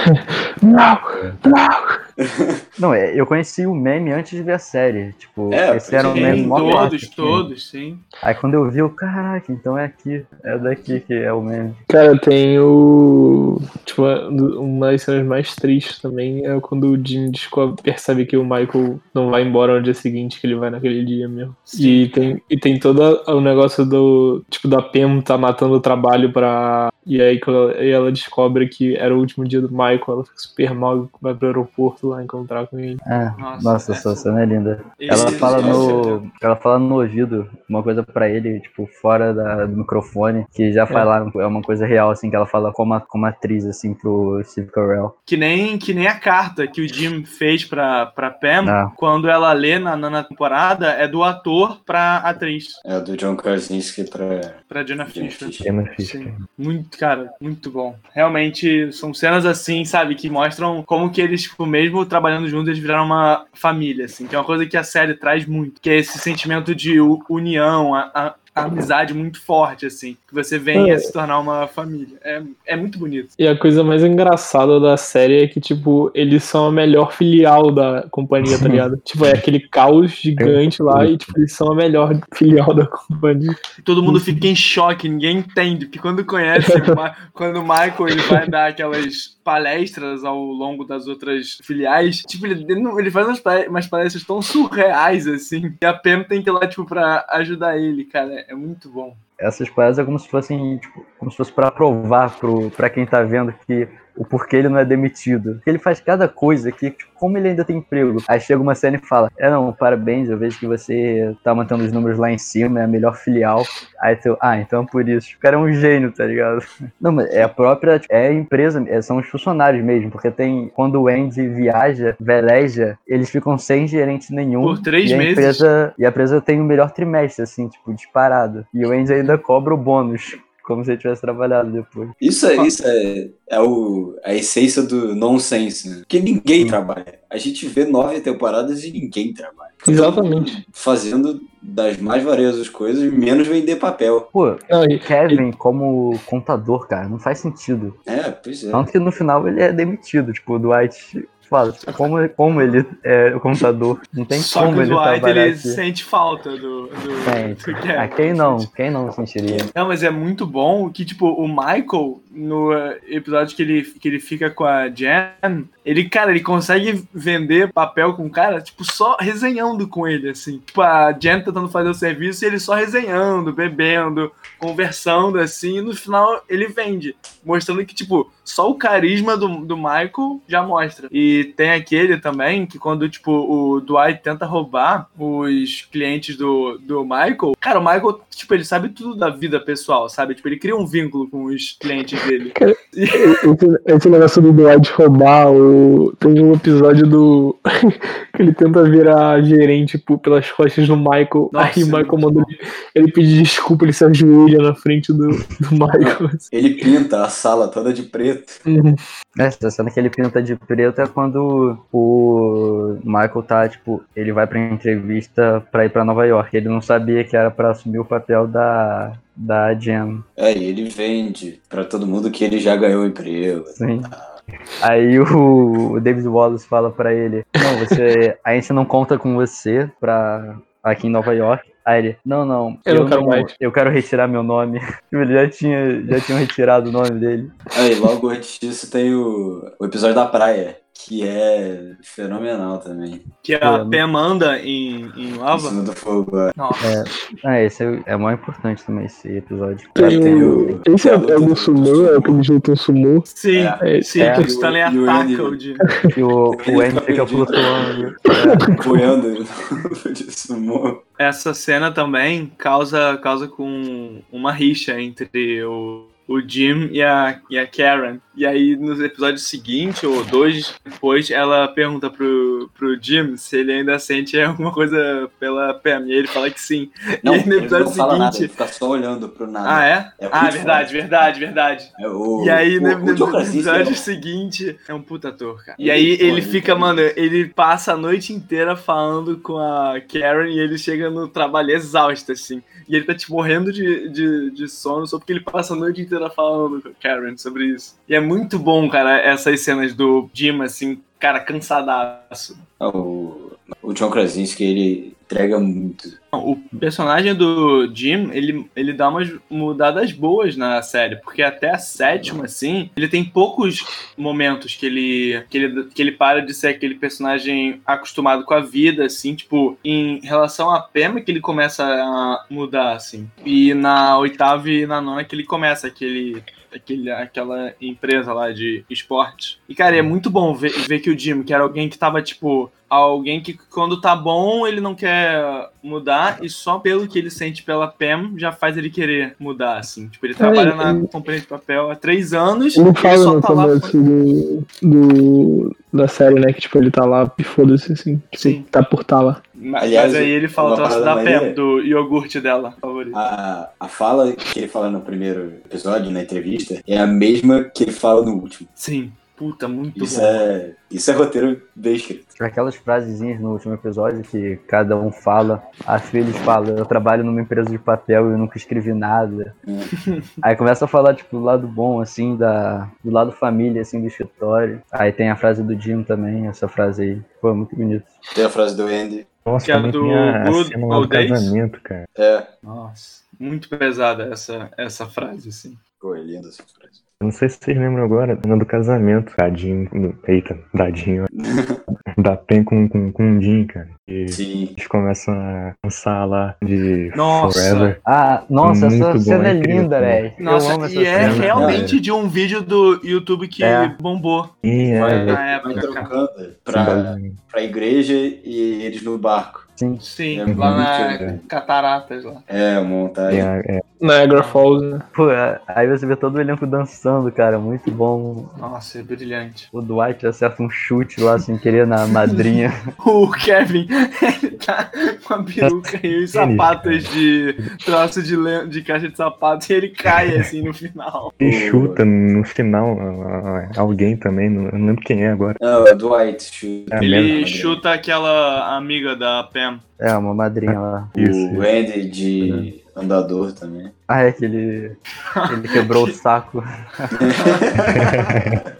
C: [LAUGHS]
D: Não!
C: Não, [LAUGHS] é, eu conheci o meme antes de ver a série. Tipo,
B: É,
C: esse era um
B: sim,
C: meme mó
E: todos,
C: clássico.
E: todos, sim.
C: Aí quando eu vi, eu, caraca, então é aqui. É daqui que é o meme.
D: Cara, tem o. Tipo, uma das cenas mais tristes também é quando o Jim descobre, percebe que o Michael não vai embora no dia seguinte, que ele vai naquele dia mesmo. E tem, e tem todo o negócio do. Tipo, da Pam tá matando o trabalho pra. E aí quando ela, e ela descobre que era o último dia do Michael, ela fica super mal e vai pro aeroporto lá encontrar com ele.
C: É,
E: Nossa,
C: nossa,
E: essa-
C: essa cena é linda. Ela
E: Esse-
C: fala no. Ela fala no ouvido uma coisa pra ele, tipo, fora da- do microfone, que já falaram, é uma coisa real, assim, que ela fala como, a- como atriz, assim, pro Steve Carell.
E: Que nem, que nem a carta que o Jim fez pra, pra Pam,
C: Ah.
E: quando ela lê na nona temporada, é do ator pra atriz,
B: É do John Krasinski pra
E: pra Jenna
F: Fischer.
E: Sim. Muito, cara, muito bom. Realmente são cenas assim, sabe, que mostram como que eles, tipo, mesmo trabalhando juntos, eles viraram uma família, assim, que é uma coisa que a série traz muito, que é esse sentimento de união, a- a amizade muito forte, assim, que você vem
D: É.
E: a se tornar uma família. É, é muito bonito.
D: E a coisa mais engraçada da série é que, tipo, eles são a melhor filial da companhia, tá [LAUGHS] ligado? tipo, é aquele caos gigante lá e, tipo, eles são a melhor filial da companhia.
E: Todo mundo fica em choque, ninguém entende, porque quando conhece, [LAUGHS] quando o Michael ele vai dar aquelas palestras ao longo das outras filiais, tipo, ele, ele não- ele faz umas, pa- umas palestras tão surreais, assim, e a Pam tem que ir lá, tipo, pra ajudar ele, cara, é muito bom.
C: Essas palestras é como se fossem, tipo, como se fosse pra provar pro, pra quem tá vendo que o porquê ele não é demitido. Porque ele faz cada coisa que, tipo, como ele ainda tem emprego. Aí chega uma cena e fala: É, não, parabéns, eu vejo que você tá mantendo os números lá em cima, é a melhor filial. Aí tu, ah, então por isso. O cara é um gênio, tá ligado? [LAUGHS] Não, mas é a própria, é a empresa, é- são os funcionários mesmo, porque tem, quando o Andy viaja, veleja, eles ficam sem gerente nenhum.
E: Por três
C: e a
E: meses.
C: Empresa, e a empresa tem o melhor trimestre, assim, tipo, disparado. E o Andy ainda cobra o bônus, como se ele tivesse trabalhado depois.
B: Isso é, isso é, é o, a essência do nonsense, né? Porque ninguém trabalha. A gente vê nove temporadas e ninguém trabalha.
D: Exatamente.
B: Fazendo das mais variadas coisas, menos vender papel.
C: Pô,
D: Não, e-
C: Kevin como contador, cara, não faz sentido.
B: É, pois é.
C: Tanto que no final ele é demitido, tipo, o Dwight fala, como, como ele é o contador, não tem
E: Só
C: como
E: que o
C: ele
E: Dwight,
C: trabalhar
E: ele
C: aqui.
E: sente falta do, do,
C: Sente.
E: do.
C: Ah, quem não? Quem não sentiria?
E: Não, mas é muito bom que, tipo, o Michael, no eh, episódio que ele, que ele fica com a Jen, ele, cara, ele consegue vender papel com o cara, tipo, só resenhando com ele, assim. Tipo, a Jen tentando fazer o serviço e ele só resenhando, bebendo, conversando, assim, e no final ele vende. Mostrando que, tipo, só o carisma do, do Michael já mostra. E tem aquele também que quando, tipo, o Dwight tenta roubar os clientes do, do Michael, cara, o Michael, tipo, ele sabe tudo da vida pessoal, sabe? Tipo, ele cria um vínculo com os clientes dele.
D: Esse, esse negócio do Dwight roubar, o... tem um episódio do. [LAUGHS] ele tenta virar gerente por- pelas costas do Michael.
E: Nossa,
D: aí o Michael manda ele, ele pedir desculpa, ele se ajoelha na frente do, do Michael.
B: Ele pinta a sala toda de preto.
D: Uhum.
C: Essa cena que ele pinta de preto é quando o Michael tá, tipo, ele vai pra entrevista pra ir pra Nova York. Ele não sabia que era pra assumir o papel da, da Jen.
B: É, e ele vende pra todo mundo que ele já ganhou emprego.
C: Sim. Aí o, o David Wallace fala pra ele, não, você. A gente não conta com você pra aqui em Nova York. Aí ele, não, não,
D: Eu não quero mais.
C: eu quero retirar meu nome. [LAUGHS] Ele já tinha, já tinham retirado o nome dele.
B: Aí, logo antes disso tem o, o episódio da praia. Que é fenomenal também.
E: Que a Pam anda em, em
B: Em
E: lava.
B: cima do fogo. é.
E: Nossa.
C: Ah, esse é, é mais importante também, esse episódio.
B: Tem
D: Tem
B: o-
D: o... Esse é, é do sumô, é o que eles lutam sumô.
E: Sim,
B: É,
E: sim,
C: é,
E: que o
B: e o-
E: Stanley
B: e o
E: ataca o Jim.
C: Que o, o
B: Ele
C: Andy
B: tá
C: fica flutuando.
B: Apoiando de sumô.
E: Essa cena também causa, causa com uma rixa entre o, o Jim e a, e a Karen. E aí, nos episódios seguintes, ou dois depois, ela pergunta pro, pro Jim se ele ainda sente alguma coisa pela Pam. E ele fala que sim.
B: Não,
E: e aí, no
B: ele
E: episódio
B: não fala nada, ele
E: seguinte.
B: fica só olhando pro nada.
E: Ah, é?
B: É
E: ah, verdade, verdade, verdade.
B: É o,
E: E aí,
B: o,
E: no,
B: o
E: no
B: Krasinski
E: episódio
B: é-
E: seguinte, é um puta ator, cara. E
B: Ele-
E: aí
B: pô,
E: ele
B: ele-
E: fica, mano, ele passa a noite inteira falando com a Karen e ele chega no trabalho exausto, assim. E ele tá, tipo, morrendo de, de, de sono só porque ele passa a noite inteira falando com a Karen sobre isso. E é muito bom, cara, essas cenas do Jim, assim, cara, cansadaço.
B: Ah, O, o John Krasinski, ele entrega muito.
E: O personagem do Jim, ele, ele dá umas mudadas boas na série, porque até a sétima, assim, ele tem poucos momentos que ele, que ele, que ele para de ser aquele personagem acostumado com a vida, assim, tipo, em relação a Pema que ele começa a mudar, assim. E na oitava e na nona que ele começa aquele aquele, aquela empresa lá de esporte. E, cara, é muito bom ver, ver que o Jim, que era alguém que tava, tipo, alguém que quando tá bom ele não quer mudar e só pelo que ele sente pela Pam já faz ele querer mudar, assim. Tipo, ele trabalha
D: ele-
E: na companhia de papel há três anos
D: Ele
E: e
D: fala
E: só
D: no
E: tá lá...
D: começo do, do, da série, né? Que tipo, ele tá lá e foda-se, assim. Tipo,
E: Sim.
D: tá por tá lá.
E: Mas,
B: Aliás,
E: mas aí ele fala o troço da Pam,
B: maneira-
E: do iogurte dela, favorito.
B: A, a fala que ele fala no primeiro episódio, na entrevista, é a mesma que ele fala no último.
E: Sim, puta, muito
B: Isso
E: bom.
B: é, isso é roteiro bem escrito.
C: Aquelas frasezinhas no último episódio que cada um fala. A Phyllis fala, eu trabalho numa empresa de papel e eu nunca escrevi nada. Aí começa a falar, tipo, do lado bom, assim, da, do lado família, assim, do escritório. Aí tem a frase do Jim também, essa frase aí. Pô, é muito bonito.
B: Tem a frase do Andy.
F: Nossa,
E: Que é do
F: tem a, a
E: Good Old Days?
F: casamento, cara.
B: É.
E: Nossa, muito pesada essa, essa frase, assim.
B: Pô, é lindo essa frase.
F: Eu não sei se vocês lembram agora, cena do casamento. Dadinho, eita, dadinho. [LAUGHS] da Pen com, com, com o Jim, cara. E
B: Sim.
F: eles começam a dançar lá de
E: Nossa.
F: Forever.
C: Ah, nossa,
F: Muito
C: essa
F: bom,
C: cena
F: é
C: é
F: incrível,
C: linda, velho. Eu
E: Nossa,
C: amo essa
E: e é
C: cena.
E: realmente de um vídeo do YouTube que
C: É.
E: bombou
F: E é,
B: Vai,
F: é,
E: na
B: vai
E: época,
B: trocando pra,
F: simbolismo.
B: pra igreja e eles no barco.
C: Sim.
E: Sim,
B: É
E: lá na
B: legal.
E: Cataratas lá.
B: É, a montagem.
F: é, é,
D: Niagara Falls, né?
C: Pô, é- aí você vê todo o elenco dançando, cara. Muito bom.
E: Nossa, é brilhante.
C: O Dwight acerta um chute lá sem querer na madrinha. [LAUGHS]
E: O Kevin, [LAUGHS] ele tá com a peruca e os sapatos de troço de, len- de caixa de sapato e ele cai assim no final. [LAUGHS]
F: E chuta no final alguém também, não, eu não lembro quem é agora.
B: Não, é Dwight chuta.
F: É
E: Ele
B: mesmo?
E: chuta aquela amiga da Pam.
C: É, uma madrinha lá.
F: Isso.
B: O Andy de andador também.
C: Ah, é que ele, ele quebrou o saco. [LAUGHS]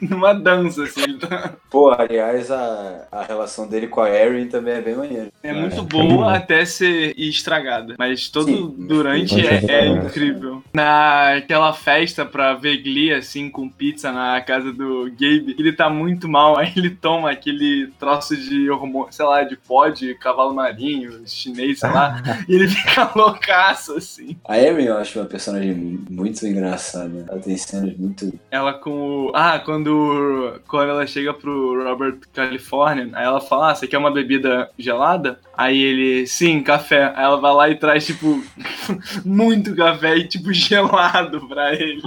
E: Numa dança, assim. tá-
B: Pô, aliás, a, a relação dele com a Erin também é bem maneira.
E: É muito boa até ser estragada. Mas todo
B: Sim.
E: durante
F: Sim.
E: é, é incrível. Naquela festa pra ver Glee, assim, com pizza na casa do Gabe, ele tá muito mal. [LAUGHS] Aí ele toma aquele troço de hormônio, sei lá, de pó de cavalo marinho, chinês, sei lá. [LAUGHS] e ele fica loucaço, assim.
B: A Erin eu acho uma personagem muito engraçada. Ela tem cenas muito.
E: Ela com o. Ah, quando, quando ela chega pro Robert California, aí ela fala: Ah, você quer uma bebida gelada? Aí ele, sim, café. Aí ela vai lá e traz, tipo, [LAUGHS] muito café e, tipo, gelado pra ele.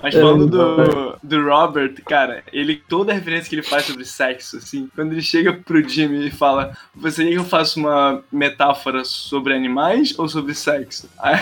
E: Mas falando do, do Robert, cara, ele, toda a referência que ele faz sobre sexo, assim, quando ele chega pro Jimmy e fala: Você quer que eu faça uma metáfora sobre animais ou sobre sexo? Aí,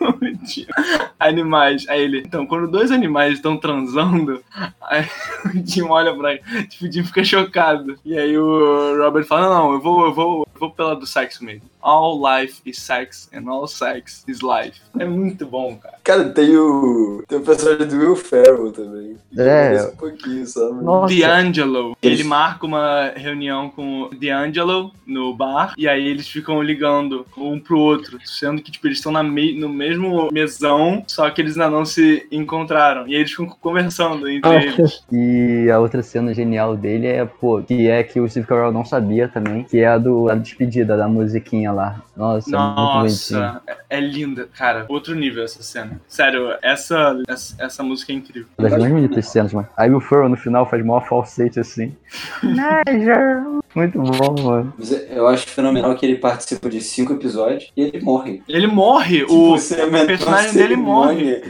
E: [LAUGHS] animais. Aí ele, então, quando dois animais estão transando, [LAUGHS] aí o Jim olha pra ele, tipo, o Jim fica chocado. E aí o Robert fala, não, não, eu vou, eu vou vou pela do sexo mesmo. All life is sex and all sex is life. É muito bom, cara.
B: Cara, tem o. Tem o personagem do Will Ferrell também.
C: É.
B: Um pouquinho, sabe?
C: Nossa.
E: D'Angelo. Ele marca uma reunião com o D'Angelo no bar e aí eles ficam ligando um pro outro, sendo que tipo eles estão na me- no mesmo mesão, só que eles ainda não se encontraram. E aí eles ficam conversando entre
D: Ah,
E: eles. [LAUGHS]
C: E a outra cena genial dele é, pô, que é que o Steve Carell não sabia também, que é a do a despedida da musiquinha lá. Nossa, é muito bonitinho.
E: Nossa, é é linda, cara. Outro nível essa cena. Sério, essa, essa, essa música é incrível.
C: Uma das mais bonitas cenas, mano. Aí o Furrow no final faz maior falsete assim. [LAUGHS] Muito bom, mano.
B: Mas eu acho fenomenal que ele participa de cinco episódios e ele morre.
E: Ele morre,
B: Tipo,
E: o
B: é
E: personagem dele
B: cerimônia,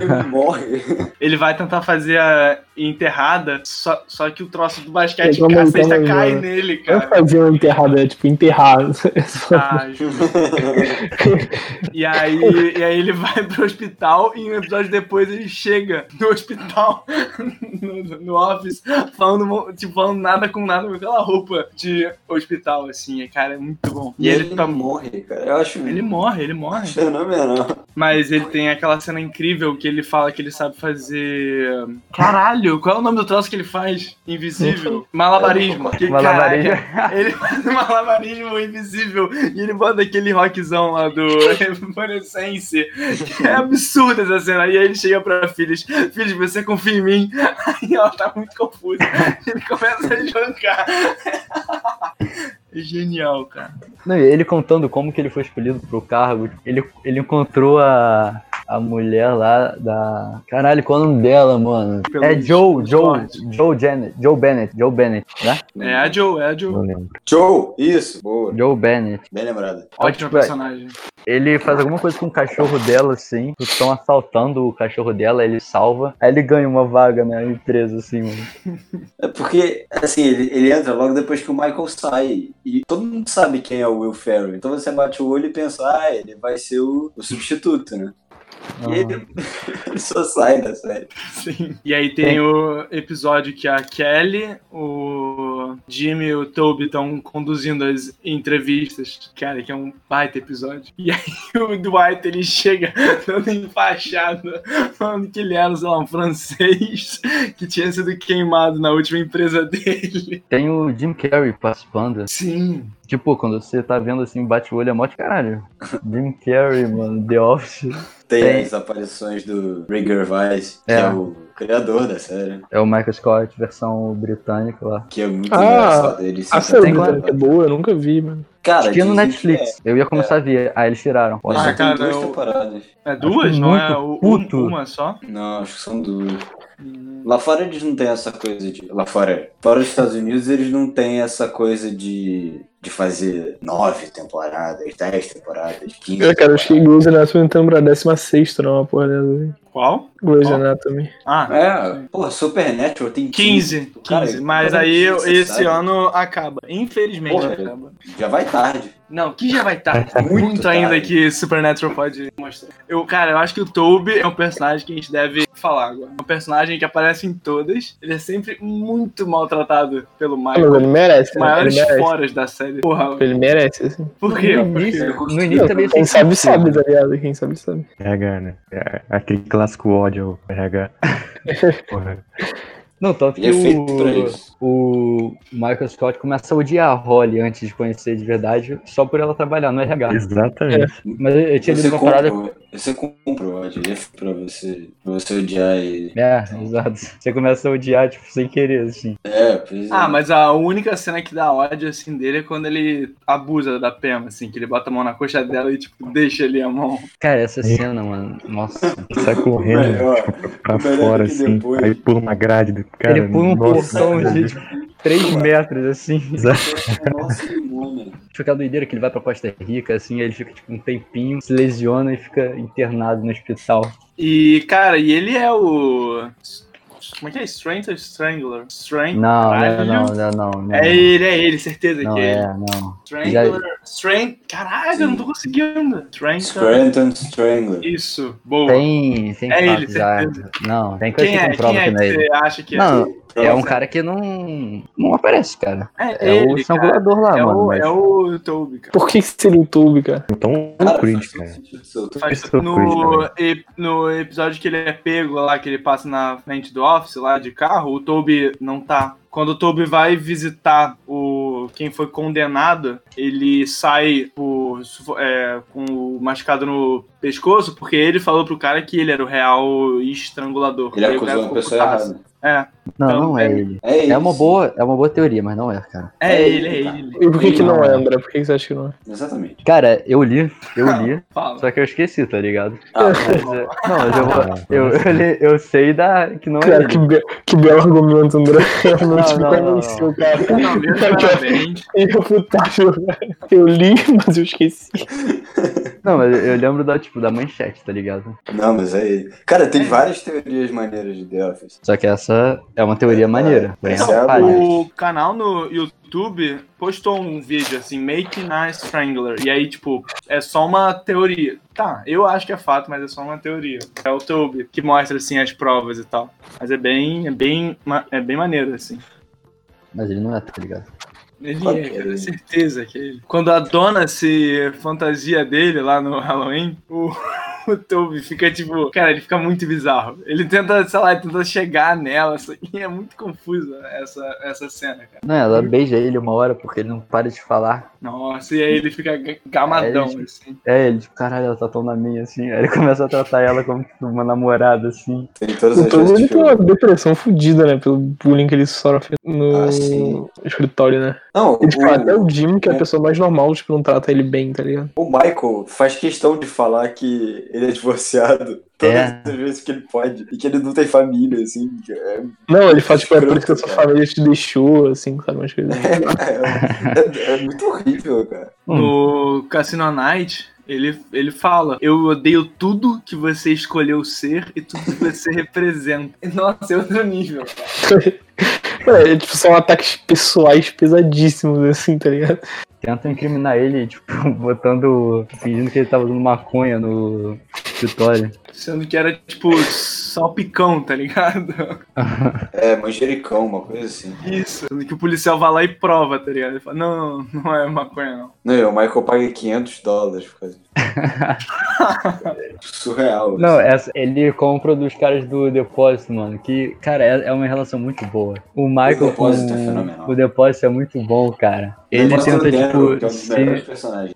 B: Ele morre.
E: ele vai tentar fazer a enterrada, só, só que o troço do basquete,
D: Ele
E: a
D: vai
E: cesta
D: montar
E: cai nele,
D: Eu
E: cara.
D: fazia uma enterrada, é, tipo, enterrar. [LAUGHS]
E: Ah. [LAUGHS] E aí, e aí ele vai pro hospital e um episódio depois ele chega no hospital, [LAUGHS] no, no office, falando, tipo, falando nada com nada com aquela roupa de hospital, assim, cara, é muito bom.
B: E ele tá morre, cara. Eu acho
E: Ele morre, ele morre.
B: fenomenal.
E: Mas ele tem aquela cena incrível que ele fala que ele sabe fazer. Caralho, qual é o nome do troço que ele faz? Invisível. [LAUGHS] Malabarismo. Que,
C: Malabarismo.
E: caralho, Ele faz um malabarismo invisível e ele bota aquele rockzão lá do Evanescence. É absurda essa cena. E aí ele chega pra Filhos: Filhos, você confia em mim? Aí ela tá muito confusa. Ele começa a jogar. Genial, cara.
C: Não, e ele contando como que ele foi escolhido pro cargo. Ele, ele encontrou a, a mulher lá da. Caralho, qual é o nome dela, mano?
E: Pelo
C: é Joe, Joe. Joe Janet, Joe Bennett, Joe Bennett, né?
E: É a Joe, é a Joe.
B: Joe, isso, boa.
C: Joe Bennett.
B: Bem lembrado.
E: Ótimo
C: Vai.
E: personagem.
C: Ele faz alguma coisa com o cachorro dela, assim. Estão assaltando o cachorro dela, ele salva. Aí ele ganha uma vaga na empresa, assim, mano.
B: É porque, assim, ele, ele entra logo depois que o Michael sai. E todo mundo sabe quem é o Will Ferrell. Então você bate o olho e pensa, ah, ele vai ser o, o substituto, né? E ele, [LAUGHS] ele só sai da série.
E: Sim. E aí tem o episódio que a Kelly, o Jimmy e o Toby estão conduzindo as entrevistas. Cara, que é um baita episódio. E aí [LAUGHS] o Dwight ele chega dando empachada, falando que ele era, sei lá, um francês que tinha sido queimado na última empresa dele.
C: Tem o Jim Carrey participando.
E: Sim.
C: Tipo, quando você tá vendo assim, bate o olho, é mó de caralho. Jim Carrey, mano, The Office.
B: Tem,
C: Tem.
B: as aparições do Rick Gervais, que
C: É.
B: é. o criador da série.
C: É o Michael Scott, versão britânica lá.
B: Que é muito
D: Ah,
B: engraçado. Ele
D: A
C: série
D: é boa, eu nunca vi, mano.
B: Cara,
C: Tinha no Netflix. Eu ia começar a ver. Aí eles tiraram.
B: É.
E: Ah, cara,
B: duas
E: eu-
B: temporadas.
E: É duas? Não é o-
C: puto.
E: um- uma só?
B: Não, acho que são duas. Lá fora eles não têm essa coisa de. Lá fora, fora dos Estados Unidos, eles não têm essa coisa de, de fazer nove temporadas, dez temporadas, quinze.
D: Eu, cara, eu achei Grey's Anatomy entrando pra 16 não, uma porra dessa.
E: Qual?
D: Grey's
E: Qual?
D: Anatomy.
E: Ah,
B: É, porra, Supernatural tem
E: 15, 15.
B: Cara,
E: mas
B: cada
E: aí
B: 15,
E: esse
B: sabe?
E: ano acaba. Infelizmente
B: Porra,
E: acaba.
B: Já vai tarde.
E: Não, que já vai estar [LAUGHS]
B: Muito
E: muito, ainda
B: tarde.
E: que Supernatural pode mostrar. Eu, cara, eu acho que o Toby é um personagem que a gente deve falar agora. É um personagem que aparece em todas. Ele é sempre muito maltratado pelo
D: mas ele
E: Michael.
D: merece,
E: Os
D: né?
E: maiores
D: Ele merece.
E: foras da série. Porra,
D: Ele merece, assim.
E: por quê?
C: No início,
B: Porque-
C: no início também
D: Quem sabe, sabe, tá ligado? Quem sabe, sabe.
F: RH, né? É, aquele clássico ódio ao RH. [LAUGHS] Porra.
C: Não, tanto que
B: é feito pra
C: o,
B: isso.
C: O Michael Scott começa a odiar a Holly antes de conhecer de verdade, só por ela trabalhar no RH.
F: Exatamente.
C: Mas eu, eu tinha lido
B: Você
C: uma parada.
B: compra, você compra o ódio, é pra você, pra você odiar ele.
C: É, exato. Você começa a odiar, tipo, sem querer, assim.
B: É, pois é.
E: Ah, mas a única cena que dá ódio, assim, dele é quando ele abusa da Pema, assim, que ele bota a mão na coxa dela e, tipo, deixa ali a mão.
C: Cara, essa cena, mano, nossa.
F: Sai correndo
B: Melhor.
F: pra
B: Melhor
F: fora, assim.
B: depois.
F: Aí pula uma grade do cara.
C: ele pula um
F: nossa,
C: portão de tipo, 3 metros, assim.
B: Nossa, que bom, né?
C: Fica a doideira que ele vai pra Costa Rica, assim, aí ele fica tipo um tempinho, se lesiona e fica internado no hospital.
E: E, cara, e ele é o. Como é que é? Strength ou Strangler? Strength?
C: Não, não,
E: caralho.
C: não, não, não, não.
E: É ele, é ele, certeza
C: Não
E: que é ele.
C: é, não.
E: Strangler. Strength. Caralho, eu não tô conseguindo. Strength.
B: Scranton Strangler.
E: Isso, boa.
C: Tem, tem
E: É ele,
C: já.
E: certeza.
C: Não, tem coisa
E: Quem
C: que
E: é?
C: comprova
E: Quem é
C: que não é ele.
E: você acha que é?
C: É um cara que não, não aparece, cara.
E: É,
C: É o
E: ele, cara.
C: estrangulador lá,
E: É
C: mano.
E: o,
C: mas-
E: é o Toby, cara.
D: Por que seria o YouTube, cara?
F: Então,
B: Cara,
F: o Creed, cara.
B: o Toby.
E: Faz-
F: é
E: no, e- no episódio que ele é pego lá, que ele passa na frente do office lá de carro, o Toby não tá. Quando o Toby vai visitar o quem foi condenado, ele sai por, é, com o machucado no pescoço, porque ele falou pro cara que ele era o real estrangulador.
B: Ele
E: cara
B: acusou a
E: ficou
B: pessoa errada.
E: É,
C: Não,
E: Então,
C: não é
E: é-
C: ele.
B: É,
C: É uma boa, é uma boa teoria, mas não é, cara.
E: é,
B: É
E: ele, é
B: ele, cara.
D: E por que, que não
C: Não.
D: é, André? Por que, que você acha que não é?
B: Exatamente.
C: Cara, eu li, eu li,
E: Fala.
C: só que eu esqueci, tá ligado?
B: Ah,
C: Mas, é, não, mas eu, vou- eu, eu, li- eu sei da, que não é
D: Cara,
C: ele.
D: que, be- que belo argumento, André. [LAUGHS] Realmente
C: Não,
D: me
C: não, não,
D: cara.
E: Não, meus
D: Cara, Irrefutável. [LAUGHS] [LAUGHS] Eu li, mas eu esqueci. [LAUGHS]
C: Não, mas eu lembro da, tipo, da manchete, tá ligado?
B: Não, mas é ele. Cara, tem várias teorias maneiras de The Office.
C: Só que essa é uma teoria maneira.
B: essa é a
C: falha.
B: boa.
E: O canal no YouTube postou um vídeo assim, Making a Strangler. E aí, tipo, é só uma teoria. Tá, eu acho que é fato, mas é só uma teoria. É o Toby que mostra assim as provas e tal. Mas é bem, é bem, é bem maneiro assim.
C: Mas ele não é, tá ligado?
E: Ele
B: Claro
E: é,
B: é
E: certeza que é ele. Quando a dona se fantasia dele lá no Halloween, o, [LAUGHS] o Toby fica tipo. Cara, ele fica muito bizarro. Ele tenta, sei lá, ele tenta chegar nela. Assim, [LAUGHS] e é muito confusa essa, essa cena, cara.
C: Não, ela beija ele uma hora porque ele não para de falar.
E: Nossa, e aí ele fica ga- gamadão,
C: É, ele-
E: assim.
C: É, ele, tipo, caralho, ela tá tão na minha, assim. Aí ele [LAUGHS] começa a tratar ela como tipo, uma namorada, assim.
B: Tem todas
D: O
B: as
D: Toby ele tem uma depressão fodida, né? Pelo bullying que ele sofre no
B: Ah,
D: escritório, né?
B: Não,
D: Ele fala até
B: o,
D: o Jim, que é a
B: o-
D: pessoa mais normal, tipo, não trata ele bem, tá ligado?
B: o Michael faz questão de falar que ele é divorciado [LAUGHS] todas
C: É.
B: as vezes que ele pode. E que ele não tem família, assim. É,
D: Não, ele fala, tipo, é por isso que a sua família te deixou, assim, sabe? Umas coisas. [LAUGHS]
B: é, é- é muito horrível, cara.
C: Hum.
E: No Cassino Night, ele, ele fala: Eu odeio tudo que você escolheu ser e tudo que você [LAUGHS] representa. Nossa, é outro nível.
D: É, tipo, são ataques pessoais pesadíssimos, assim, tá ligado?
C: Tentam incriminar ele, tipo, [LAUGHS] botando. fingindo que ele tava usando maconha no escritório.
E: Sendo que era tipo salpicão, tá ligado? [LAUGHS]
B: É, manjericão, uma coisa assim.
E: Isso. Sendo que o policial vai lá e prova, tá ligado? Ele fala: Não, não, não é maconha, não.
B: Não, o Michael paga 500 dólares por causa disso. [LAUGHS] Surreal.
C: Não, essa, ele compra dos caras do depósito, mano. Que, cara, é, é uma relação muito boa. O Michael com
B: depósito é fenomenal.
C: o depósito é muito bom, cara. Ele tenta, tipo,
B: que é um
C: se.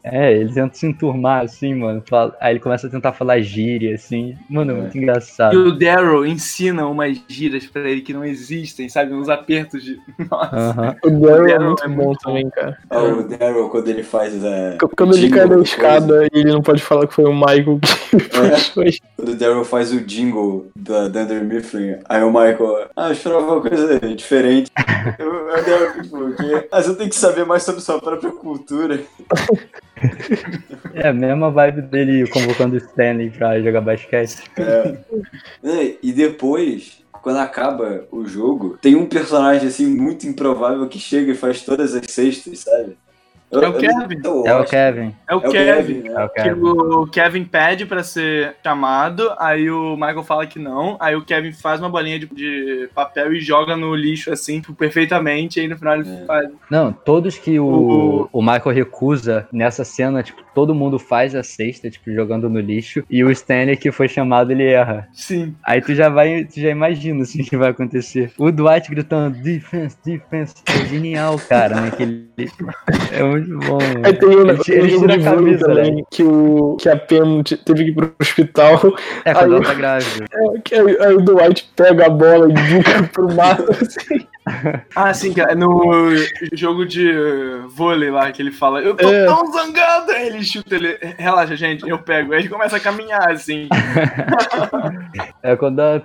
C: É, ele tenta se enturmar, assim, mano. Fala- Aí ele começa a tentar falar gíria, assim. Mano, é
B: É.
C: muito
E: E
C: engraçado.
E: o Daryl ensina umas gírias pra ele que não existem, sabe? Uns apertos de. [LAUGHS] Nossa.
C: Aham.
D: O Daryl é muito
E: é
D: bom
E: muito
D: também, cara.
B: Ah, o Daryl, quando ele faz. É,
D: Quando ele cai
B: jingle,
D: escada e ele não pode falar que foi o Michael que [LAUGHS] puxou a
B: Quando o Daryl faz o jingle da Dunder Mifflin, aí o Michael, ah, eu esperava uma coisa diferente. [LAUGHS] Eu, eu Daryl, tipo, o quê? Ah, você tem que saber mais sobre sua própria cultura.
C: É a mesma vibe dele convocando o Stanley pra jogar basquete.
B: É. É, E depois, quando acaba o jogo, tem um personagem assim muito improvável que chega e faz todas as cestas, sabe? Eu-
E: É o
B: eu-
E: Kevin.
B: eu
C: É o. Kevin.
E: É o
B: É o
E: Kevin.
C: É
B: né?
C: o
E: Que
C: Kevin.
E: o Kevin pede pra ser chamado, aí o Michael fala que não, aí o Kevin faz uma bolinha de, de papel e joga no lixo assim, perfeitamente, e aí no final ele
B: É.
E: faz.
C: Não, todos que o, o Michael recusa nessa cena, tipo, todo mundo faz a cesta, tipo, jogando no lixo. E o Stanley que foi chamado, ele erra.
E: Sim.
C: Aí tu já vai, tu já imagina assim [LAUGHS] o que vai acontecer. O Dwight gritando defense, defense, é genial, cara, naquele. [LAUGHS] É muito bom.
D: Aí tem o
C: Ele, tira a camisa,
D: também,
C: né?
D: que, o, que a Pam teve que ir pro hospital.
C: É, quando
D: Aí-
C: ela tá grávida. [LAUGHS]
D: É, aí, aí o Dwight pega a bola e [LAUGHS] bica pro mato, assim. [LAUGHS]
E: Ah, sim, cara, no jogo de vôlei lá que ele fala, eu tô
D: É.
E: tão zangado, aí ele chuta ele, relaxa, gente, eu pego. Aí ele começa a caminhar assim. [LAUGHS]
C: É quando a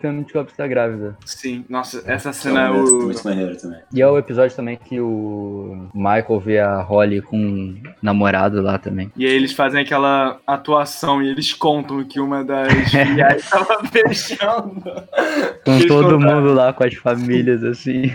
C: que tá grávida.
E: Sim, nossa, essa
B: É
E: cena é
B: um
E: o.
B: muito maneiro também.
C: E é o episódio também que o Michael vê a Holly com um namorado lá também.
E: E aí eles fazem aquela atuação e eles contam que uma das [LAUGHS] filiais tava fechando.
C: Com
E: Eles
C: todo
E: contaram.
C: mundo lá, com as famílias, assim.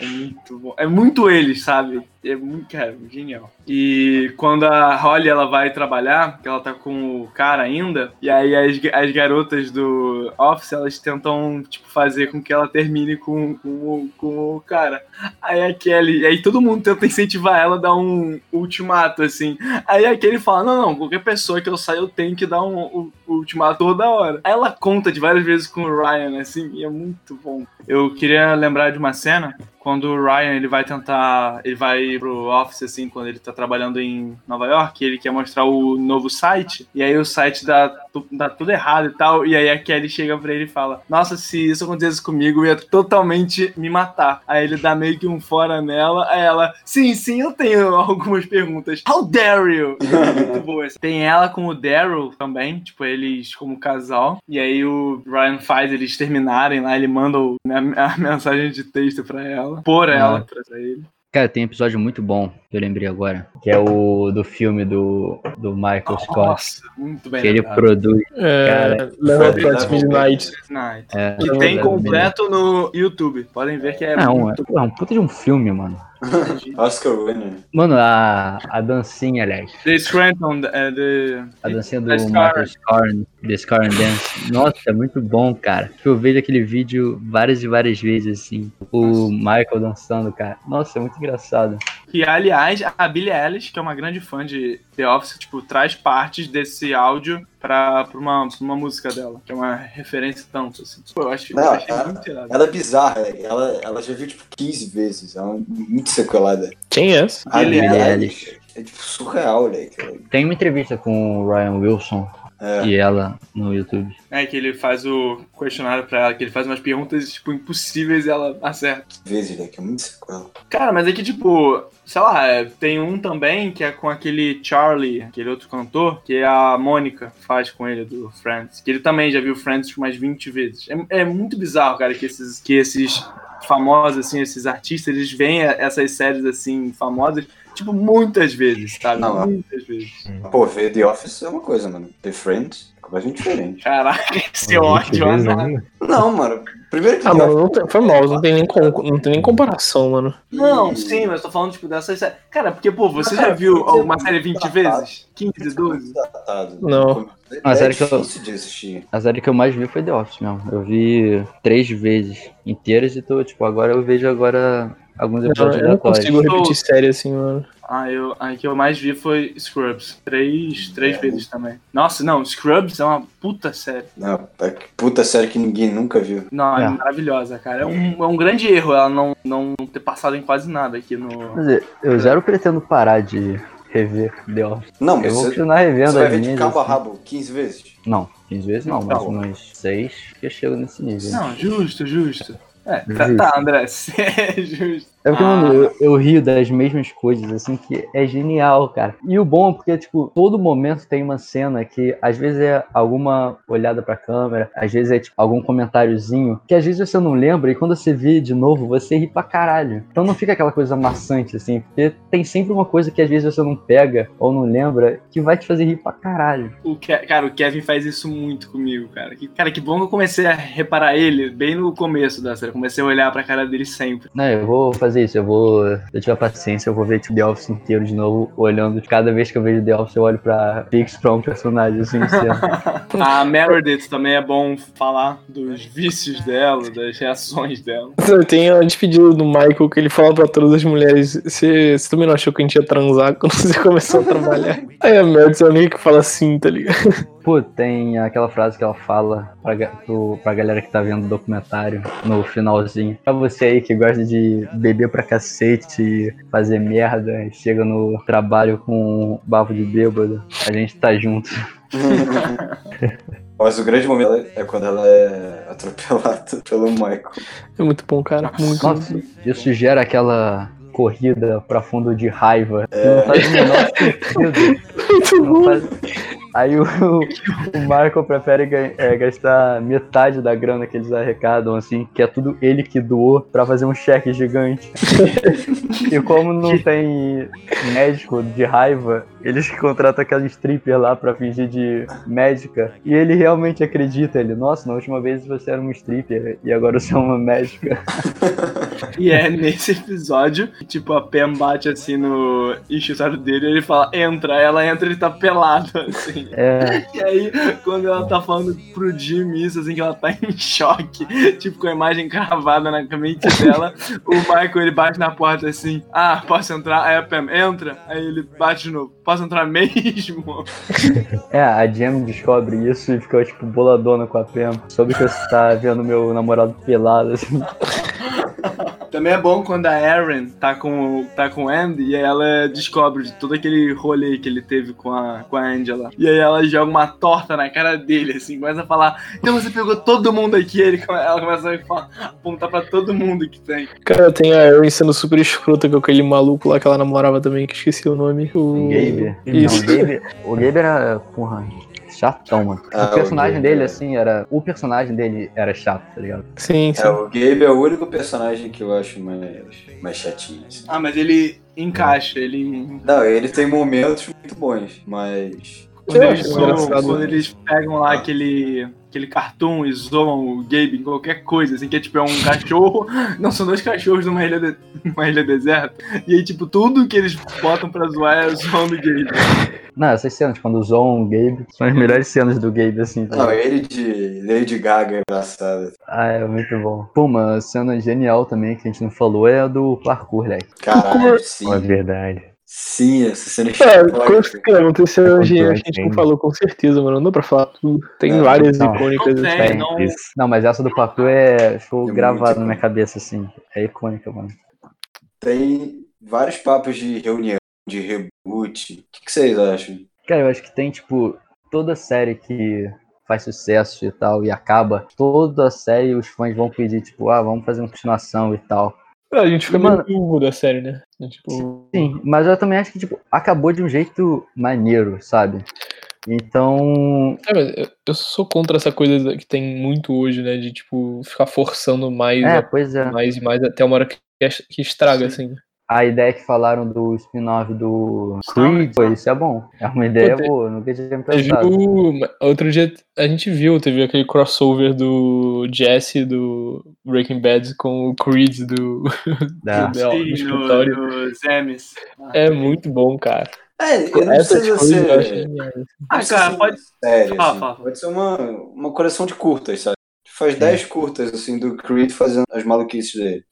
E: É muito bom. É muito eles, sabe? É muito, cara, genial. E quando a Holly ela vai trabalhar, que ela tá com o cara ainda, e aí as, as garotas do Office elas tentam, tipo, fazer com que ela termine com, com, o- com o cara. Aí a Kelly, aí todo mundo tenta incentivar ela a dar um ultimato, assim. Aí a Kelly fala: Não, não, qualquer pessoa que eu saia eu tenho que dar um, um- ultimato toda hora. Ela conta de várias vezes com o Ryan, assim, e é muito bom. Eu queria lembrar de uma cena quando o Ryan ele vai tentar, ele vai pro office assim quando ele tá trabalhando em Nova York, ele quer mostrar o novo site e aí o site dá, dá tudo errado e tal, e aí a Kelly chega pra ele e fala: "Nossa, se isso acontecesse comigo, ia totalmente me matar". Aí ele dá meio que um fora nela, aí ela: "Sim, sim, eu tenho [LAUGHS] algumas perguntas. How dare you?". [LAUGHS] Muito boa. Tem ela com o Daryl também, tipo, eles como casal. E aí o Ryan faz eles terminarem lá, ele manda a mensagem de texto pra ela, por ela, pra ele.
C: Cara, tem um episódio muito bom que eu lembrei agora, que é o do filme do, do Michael Scott,
E: Nossa, muito bem
C: que ele produz.
D: É,
C: Cara,
B: foda.
D: at Midnight.
E: Night.
C: É,
E: E
D: Não,
E: tem
D: é
E: completo no YouTube. Podem ver que é
C: Não, é,
E: muito
C: pô, é um puta de um filme, mano.
B: Oscar winner.
C: Mano, a, a dancinha, aliás.
E: The Scranton, é, the...
C: A dancinha do. Michael Scarn, The Scar and Dance. Nossa, é muito bom, cara. Eu vejo aquele vídeo várias e várias vezes, assim. O Michael dançando, cara. Nossa, é muito engraçado.
E: Que, aliás, a Billie Eilish, que é uma grande fã de The Office, tipo, traz partes desse áudio pra, pra, uma, pra uma música dela, que é uma referência tanto, assim. Pô, eu acho
B: Não,
E: eu achei
B: ela-
E: muito irado.
B: Ela é bizarra, ela, ela já viu tipo 15 vezes, ela é muito sequelada.
D: Quem é essa?
B: A
E: Billie
B: Billie
C: Eilish.
B: É tipo surreal, moleque.
C: Tem uma entrevista com o Ryan Wilson
B: É.
C: e ela no YouTube.
E: É que ele faz o questionário pra ela, que ele faz umas perguntas, tipo, impossíveis e ela acerta.
B: vezes, moleque, é muito sequela.
E: Cara, mas é que, tipo, sei lá, é, tem um também que é com aquele Charlie, aquele outro cantor, que a Mônica faz com ele do Friends. Que ele também já viu Friends umas 20 vezes. É, é muito bizarro, cara, que esses, que esses famosos, assim, esses artistas, eles veem essas séries, assim, famosas, tipo, muitas vezes, sabe?
B: Não,
E: muitas vezes.
B: Pô, ver The Office é uma coisa, mano. The Friends é completamente diferente.
E: Caraca, esse
F: Uma
E: ódio,
F: vez
E: mano.
F: ainda.
B: Não, mano. Primeiro que
D: Ah, mano, não tem, foi mal, não tem nem, com- não tem nem comparação, mano.
E: Não,
B: E-
E: sim, mas eu tô falando, tipo, dessas séries. Cara, porque, pô, você já viu
B: muito
E: série 20
B: datado.
E: vezes? 15,
B: Office é
E: 12?
B: muito datado.
D: Não.
B: É, é
C: sério que eu-
B: difícil de assistir.
C: A série que eu mais vi foi The Office mesmo. Eu vi três vezes inteiras e tô, tipo, agora eu vejo agora alguns
D: Não,
C: episódios
D: eu não consigo repetir série assim, mano.
E: Ah, eu, a que eu mais vi foi Scrubs. Três, três
B: É.
E: vezes também. Nossa, não, Scrubs é uma puta série.
B: Não, é puta série que ninguém nunca viu.
E: Não, é,
C: É.
E: maravilhosa, cara. É um, é um grande erro ela não, não ter passado em quase nada aqui no.
C: Quer dizer, eu zero pretendo parar de rever The Office.
B: Não,
C: Eu
B: mas
C: vou
B: você,
C: continuar
B: você
C: revendo
B: vai
C: as
B: ver de cabo a
C: assim.
B: rabo 15 vezes.
C: Não, 15 vezes não, mas
B: Não.
C: umas 6 que eu chego nesse nível.
E: Não, justo, justo. É, tá, tá, André, [LAUGHS] é justo.
C: É porque,
E: Ah.
C: mano, eu, eu rio das mesmas coisas, assim, que é genial, cara. E o bom é porque, tipo, todo momento tem uma cena que às vezes é alguma olhada pra câmera, às vezes é, tipo, algum comentáriozinho, que às vezes você não lembra e quando você vê de novo, você ri pra caralho. Então não fica aquela coisa maçante, assim, porque tem sempre uma coisa que às vezes você não pega ou não lembra que vai te fazer rir pra caralho.
E: O Ke- cara, o Kevin faz isso muito comigo, cara. Que, cara, que bom que eu comecei a reparar ele bem no começo da série. Comecei a olhar pra cara dele sempre.
C: Não, eu vou fazer isso, eu vou. Se eu tiver paciência, eu vou ver tipo, The Office inteiro de novo, olhando. Cada vez que eu vejo The Office, eu olho pra fixo pra um personagem assim. [LAUGHS]
E: A Meredith também é bom falar dos vícios dela, das reações dela.
D: Tem a despedida do Michael que ele fala pra todas as mulheres: Você você também não achou que a gente ia transar quando você [LAUGHS] começou a trabalhar? Aí a Meredith é a única que fala assim, tá ligado?
C: Pô, tem aquela frase que ela fala pra, pro, pra galera que tá vendo o documentário no finalzinho. Pra você aí que gosta de beber pra cacete e fazer merda, e chega no trabalho com um bafo de bêbado, a gente tá junto. [LAUGHS]
B: Mas o grande momento é quando ela é atropelada [LAUGHS] pelo Michael.
D: É muito bom, cara. Muito.
C: Nossa, isso gera aquela corrida pra fundo de raiva.
B: É.
C: Não faz o menor sentido. [LAUGHS]
D: Muito
C: Não
D: bom.
C: Aí o, o Michael prefere é, gastar metade da grana que eles arrecadam, assim, que é tudo ele que doou, pra fazer um cheque gigante. [LAUGHS] e como não tem médico de raiva, eles contratam aquela stripper lá pra fingir de médica. E ele realmente acredita, ele, nossa, na última vez você era uma stripper e agora você é uma médica. [LAUGHS]
E: E é nesse episódio que, tipo, a Pam bate assim no enxergado dele e ele fala, entra. Ela entra e ele tá pelado, assim.
C: É,
E: E aí, quando ela tá falando pro Jim isso, assim, que ela tá [LAUGHS] em choque, tipo, com a imagem cravada na mente dela, o Michael, ele bate na porta assim, ah, posso entrar? Aí a Pam, entra. Aí ele bate de novo, posso entrar mesmo? [LAUGHS]
C: é, a Jam descobre isso e fica, tipo, boladona com a Pam. Soube que você tá vendo meu namorado pelado, assim. [LAUGHS]
E: Também é bom quando a Erin tá com, tá com o Andy e aí ela descobre de todo aquele rolê que ele teve com a, com a Angela. E aí ela joga uma torta na cara dele, assim, começa a falar, então você pegou todo mundo aqui, ele, ela começa a falar- apontar pra todo mundo que tem.
D: Cara, tem a Erin sendo super escrota com aquele maluco lá que ela namorava também, que esqueci o nome. O
C: Gabe.
D: Isso.
C: Não, o Gabe, o Gabe era, porra, chatão, mano.
B: Ah,
C: o personagem
B: o Gabe,
C: dele,
B: é.
C: assim, era. O personagem dele era chato, tá ligado?
D: Sim, sim.
B: É, o Gabe é o único personagem que eu acho mais, mais chatinho. assim.
E: Ah, mas ele encaixa, ele.
B: Não, ele tem momentos muito bons, mas.
E: Quando eles,
D: engraçado.
E: quando eles pegam lá
B: Ah.
E: aquele, aquele cartoon e zoam o Gabe em qualquer coisa, assim, que é tipo é um cachorro. [LAUGHS] Não, são dois cachorros numa ilha, de- numa ilha deserta. E aí, tipo, tudo que eles botam pra zoar é zoando o Gabe.
C: Não, essas cenas, quando zoam o Gabe, são as melhores cenas do Gabe, assim. tá
B: Não, ele de Lady Gaga é engraçado.
C: Ah, é muito bom. Pô, uma cena genial também que a gente não falou é a do parkour, né?
B: Caralho, sim.
F: É verdade.
B: Sim, essa cena é
D: É, com- cara, não tem cena
F: É
D: a gente não
F: game.
D: falou com certeza, mano. Não dá pra falar tudo. Tem
B: Não,
D: várias
C: não.
D: icônicas.
E: Não
D: assim.
E: não.
C: Não, mas essa do parkour é, ficou
B: É
C: gravada na minha cabeça, assim. É icônica, mano.
B: Tem vários papos de reunião, de reboot. O que, que vocês acham?
C: Cara, eu acho que tem, tipo, toda série que faz sucesso e tal e acaba, toda série os fãs vão pedir, tipo, ah, vamos fazer uma continuação e tal.
D: É, a gente fica
C: Mano-
D: meio burro da série, né? Tipo,
C: Sim, mas eu também acho que, tipo, acabou de um jeito maneiro, sabe? Então,
D: é, eu- sou contra essa coisa que tem muito hoje, né? De, tipo, ficar forçando mais,
C: é,
D: a-
C: pois é.
D: mais e mais até uma hora que, que estraga, assim.
C: A ideia que falaram do spin-off do Creed, pô, isso é bom. É uma ideia
D: Pô,
C: boa, nunca tinha pensado.
D: viu, outro dia a gente viu, teve aquele crossover do Jesse do Breaking Bad com o Creed do,
C: Dá. [LAUGHS]
D: do, do
E: Sim,
D: escritório.
E: no Zemes.
D: É muito bom, cara.
B: É, não
D: Essas
B: precisa
D: coisas
B: ser.
E: Ah, cara, pode.
B: Sério,
E: Fala,
B: assim.
E: fala.
B: Pode ser uma, uma coleção de curtas, sabe? Faz 10 curtas, assim, do Creed fazendo as maluquices dele.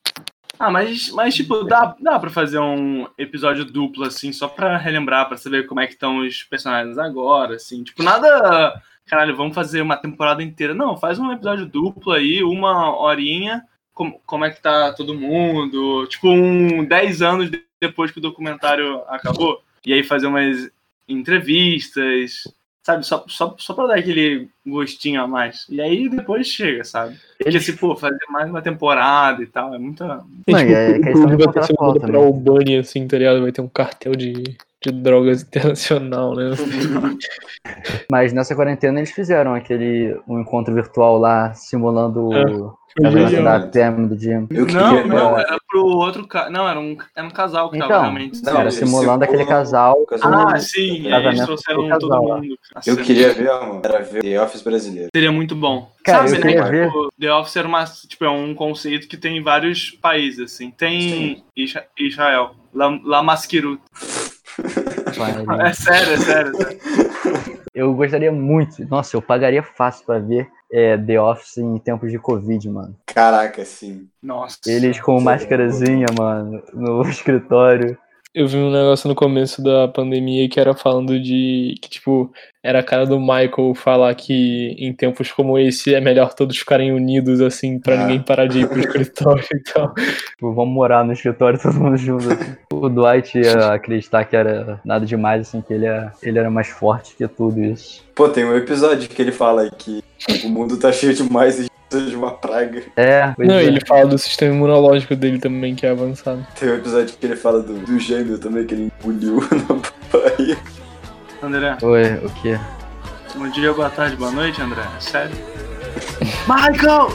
E: Ah, mas, mas tipo, dá, dá pra fazer um episódio duplo, assim, só pra relembrar, pra saber como é que estão os personagens agora, assim. Tipo, nada. Caralho, vamos fazer uma temporada inteira. Não, faz um episódio duplo aí, uma horinha. Como, como é que tá todo mundo? Tipo, um 10 anos de- depois que o documentário acabou. E aí fazer umas entrevistas. Sabe, só, só, só pra dar aquele gostinho a mais. E aí depois chega, sabe? Porque se, pô, fazer mais uma temporada e tal, é muita.
D: E,
C: Não,
D: tipo,
C: é
D: o
C: questão
D: Creed
C: de
D: vai ter que ser
C: contratual
D: mandado pra
C: também.
D: Albânia, assim, tá ligado? Vai ter um cartel de, de drogas [LAUGHS] internacional, né?
C: Mas nessa quarentena eles fizeram aquele um encontro virtual lá, simulando
D: É.
C: o
D: genial.
C: da Pam do Jim.
B: Eu
E: Não,
B: queria.
E: não, era pro outro ca... Não, era um, era um casal que tava
C: Então,
E: realmente.
B: Não,
C: Era simulando aquele casal.
B: casamento.
E: Ah, sim, eles trouxeram todo
C: casal lá.
E: mundo.
B: Eu queria ver, mano, era ver The Office brasileiro.
E: Seria muito bom.
C: Cara,
E: Sabe,
C: eu
E: né?
C: queria
E: que,
C: ver.
E: tipo, The Office era uma, tipo, é um conceito que tem em vários países, assim. Tem
B: Sim.
E: Isra- Israel, La, La.
C: Mas [LAUGHS]
E: É sério, é sério. é sério.
C: Eu gostaria muito, nossa, eu pagaria fácil pra ver é, The Office em tempos de Covid, mano.
B: Caraca, sim.
E: Nossa.
C: Eles com máscarazinha, mano, no [LAUGHS] escritório.
D: Eu vi um negócio no começo da pandemia que era falando de que, tipo, era a cara do Michael falar que em tempos como esse é melhor todos ficarem unidos, assim, pra
B: Ah.
D: ninguém parar de ir pro [LAUGHS] escritório e tal.
C: Tipo, vamos morar no escritório todo mundo junto. assim. O Dwight ia acreditar que era nada demais, assim, que ele, é, ele era mais forte que tudo isso.
B: Pô, tem um episódio que ele fala que o mundo tá cheio de mais e de uma praga.
C: É,
D: Não,
C: é.
D: ele fala do sistema imunológico dele também, que é avançado.
B: Tem um episódio que ele fala do, do gêmeo também, que ele engoliu [LAUGHS] na Bahia.
E: André,
C: Oi, o quê?
E: bom dia, boa tarde, boa noite, André. É Sério? [LAUGHS] Michael!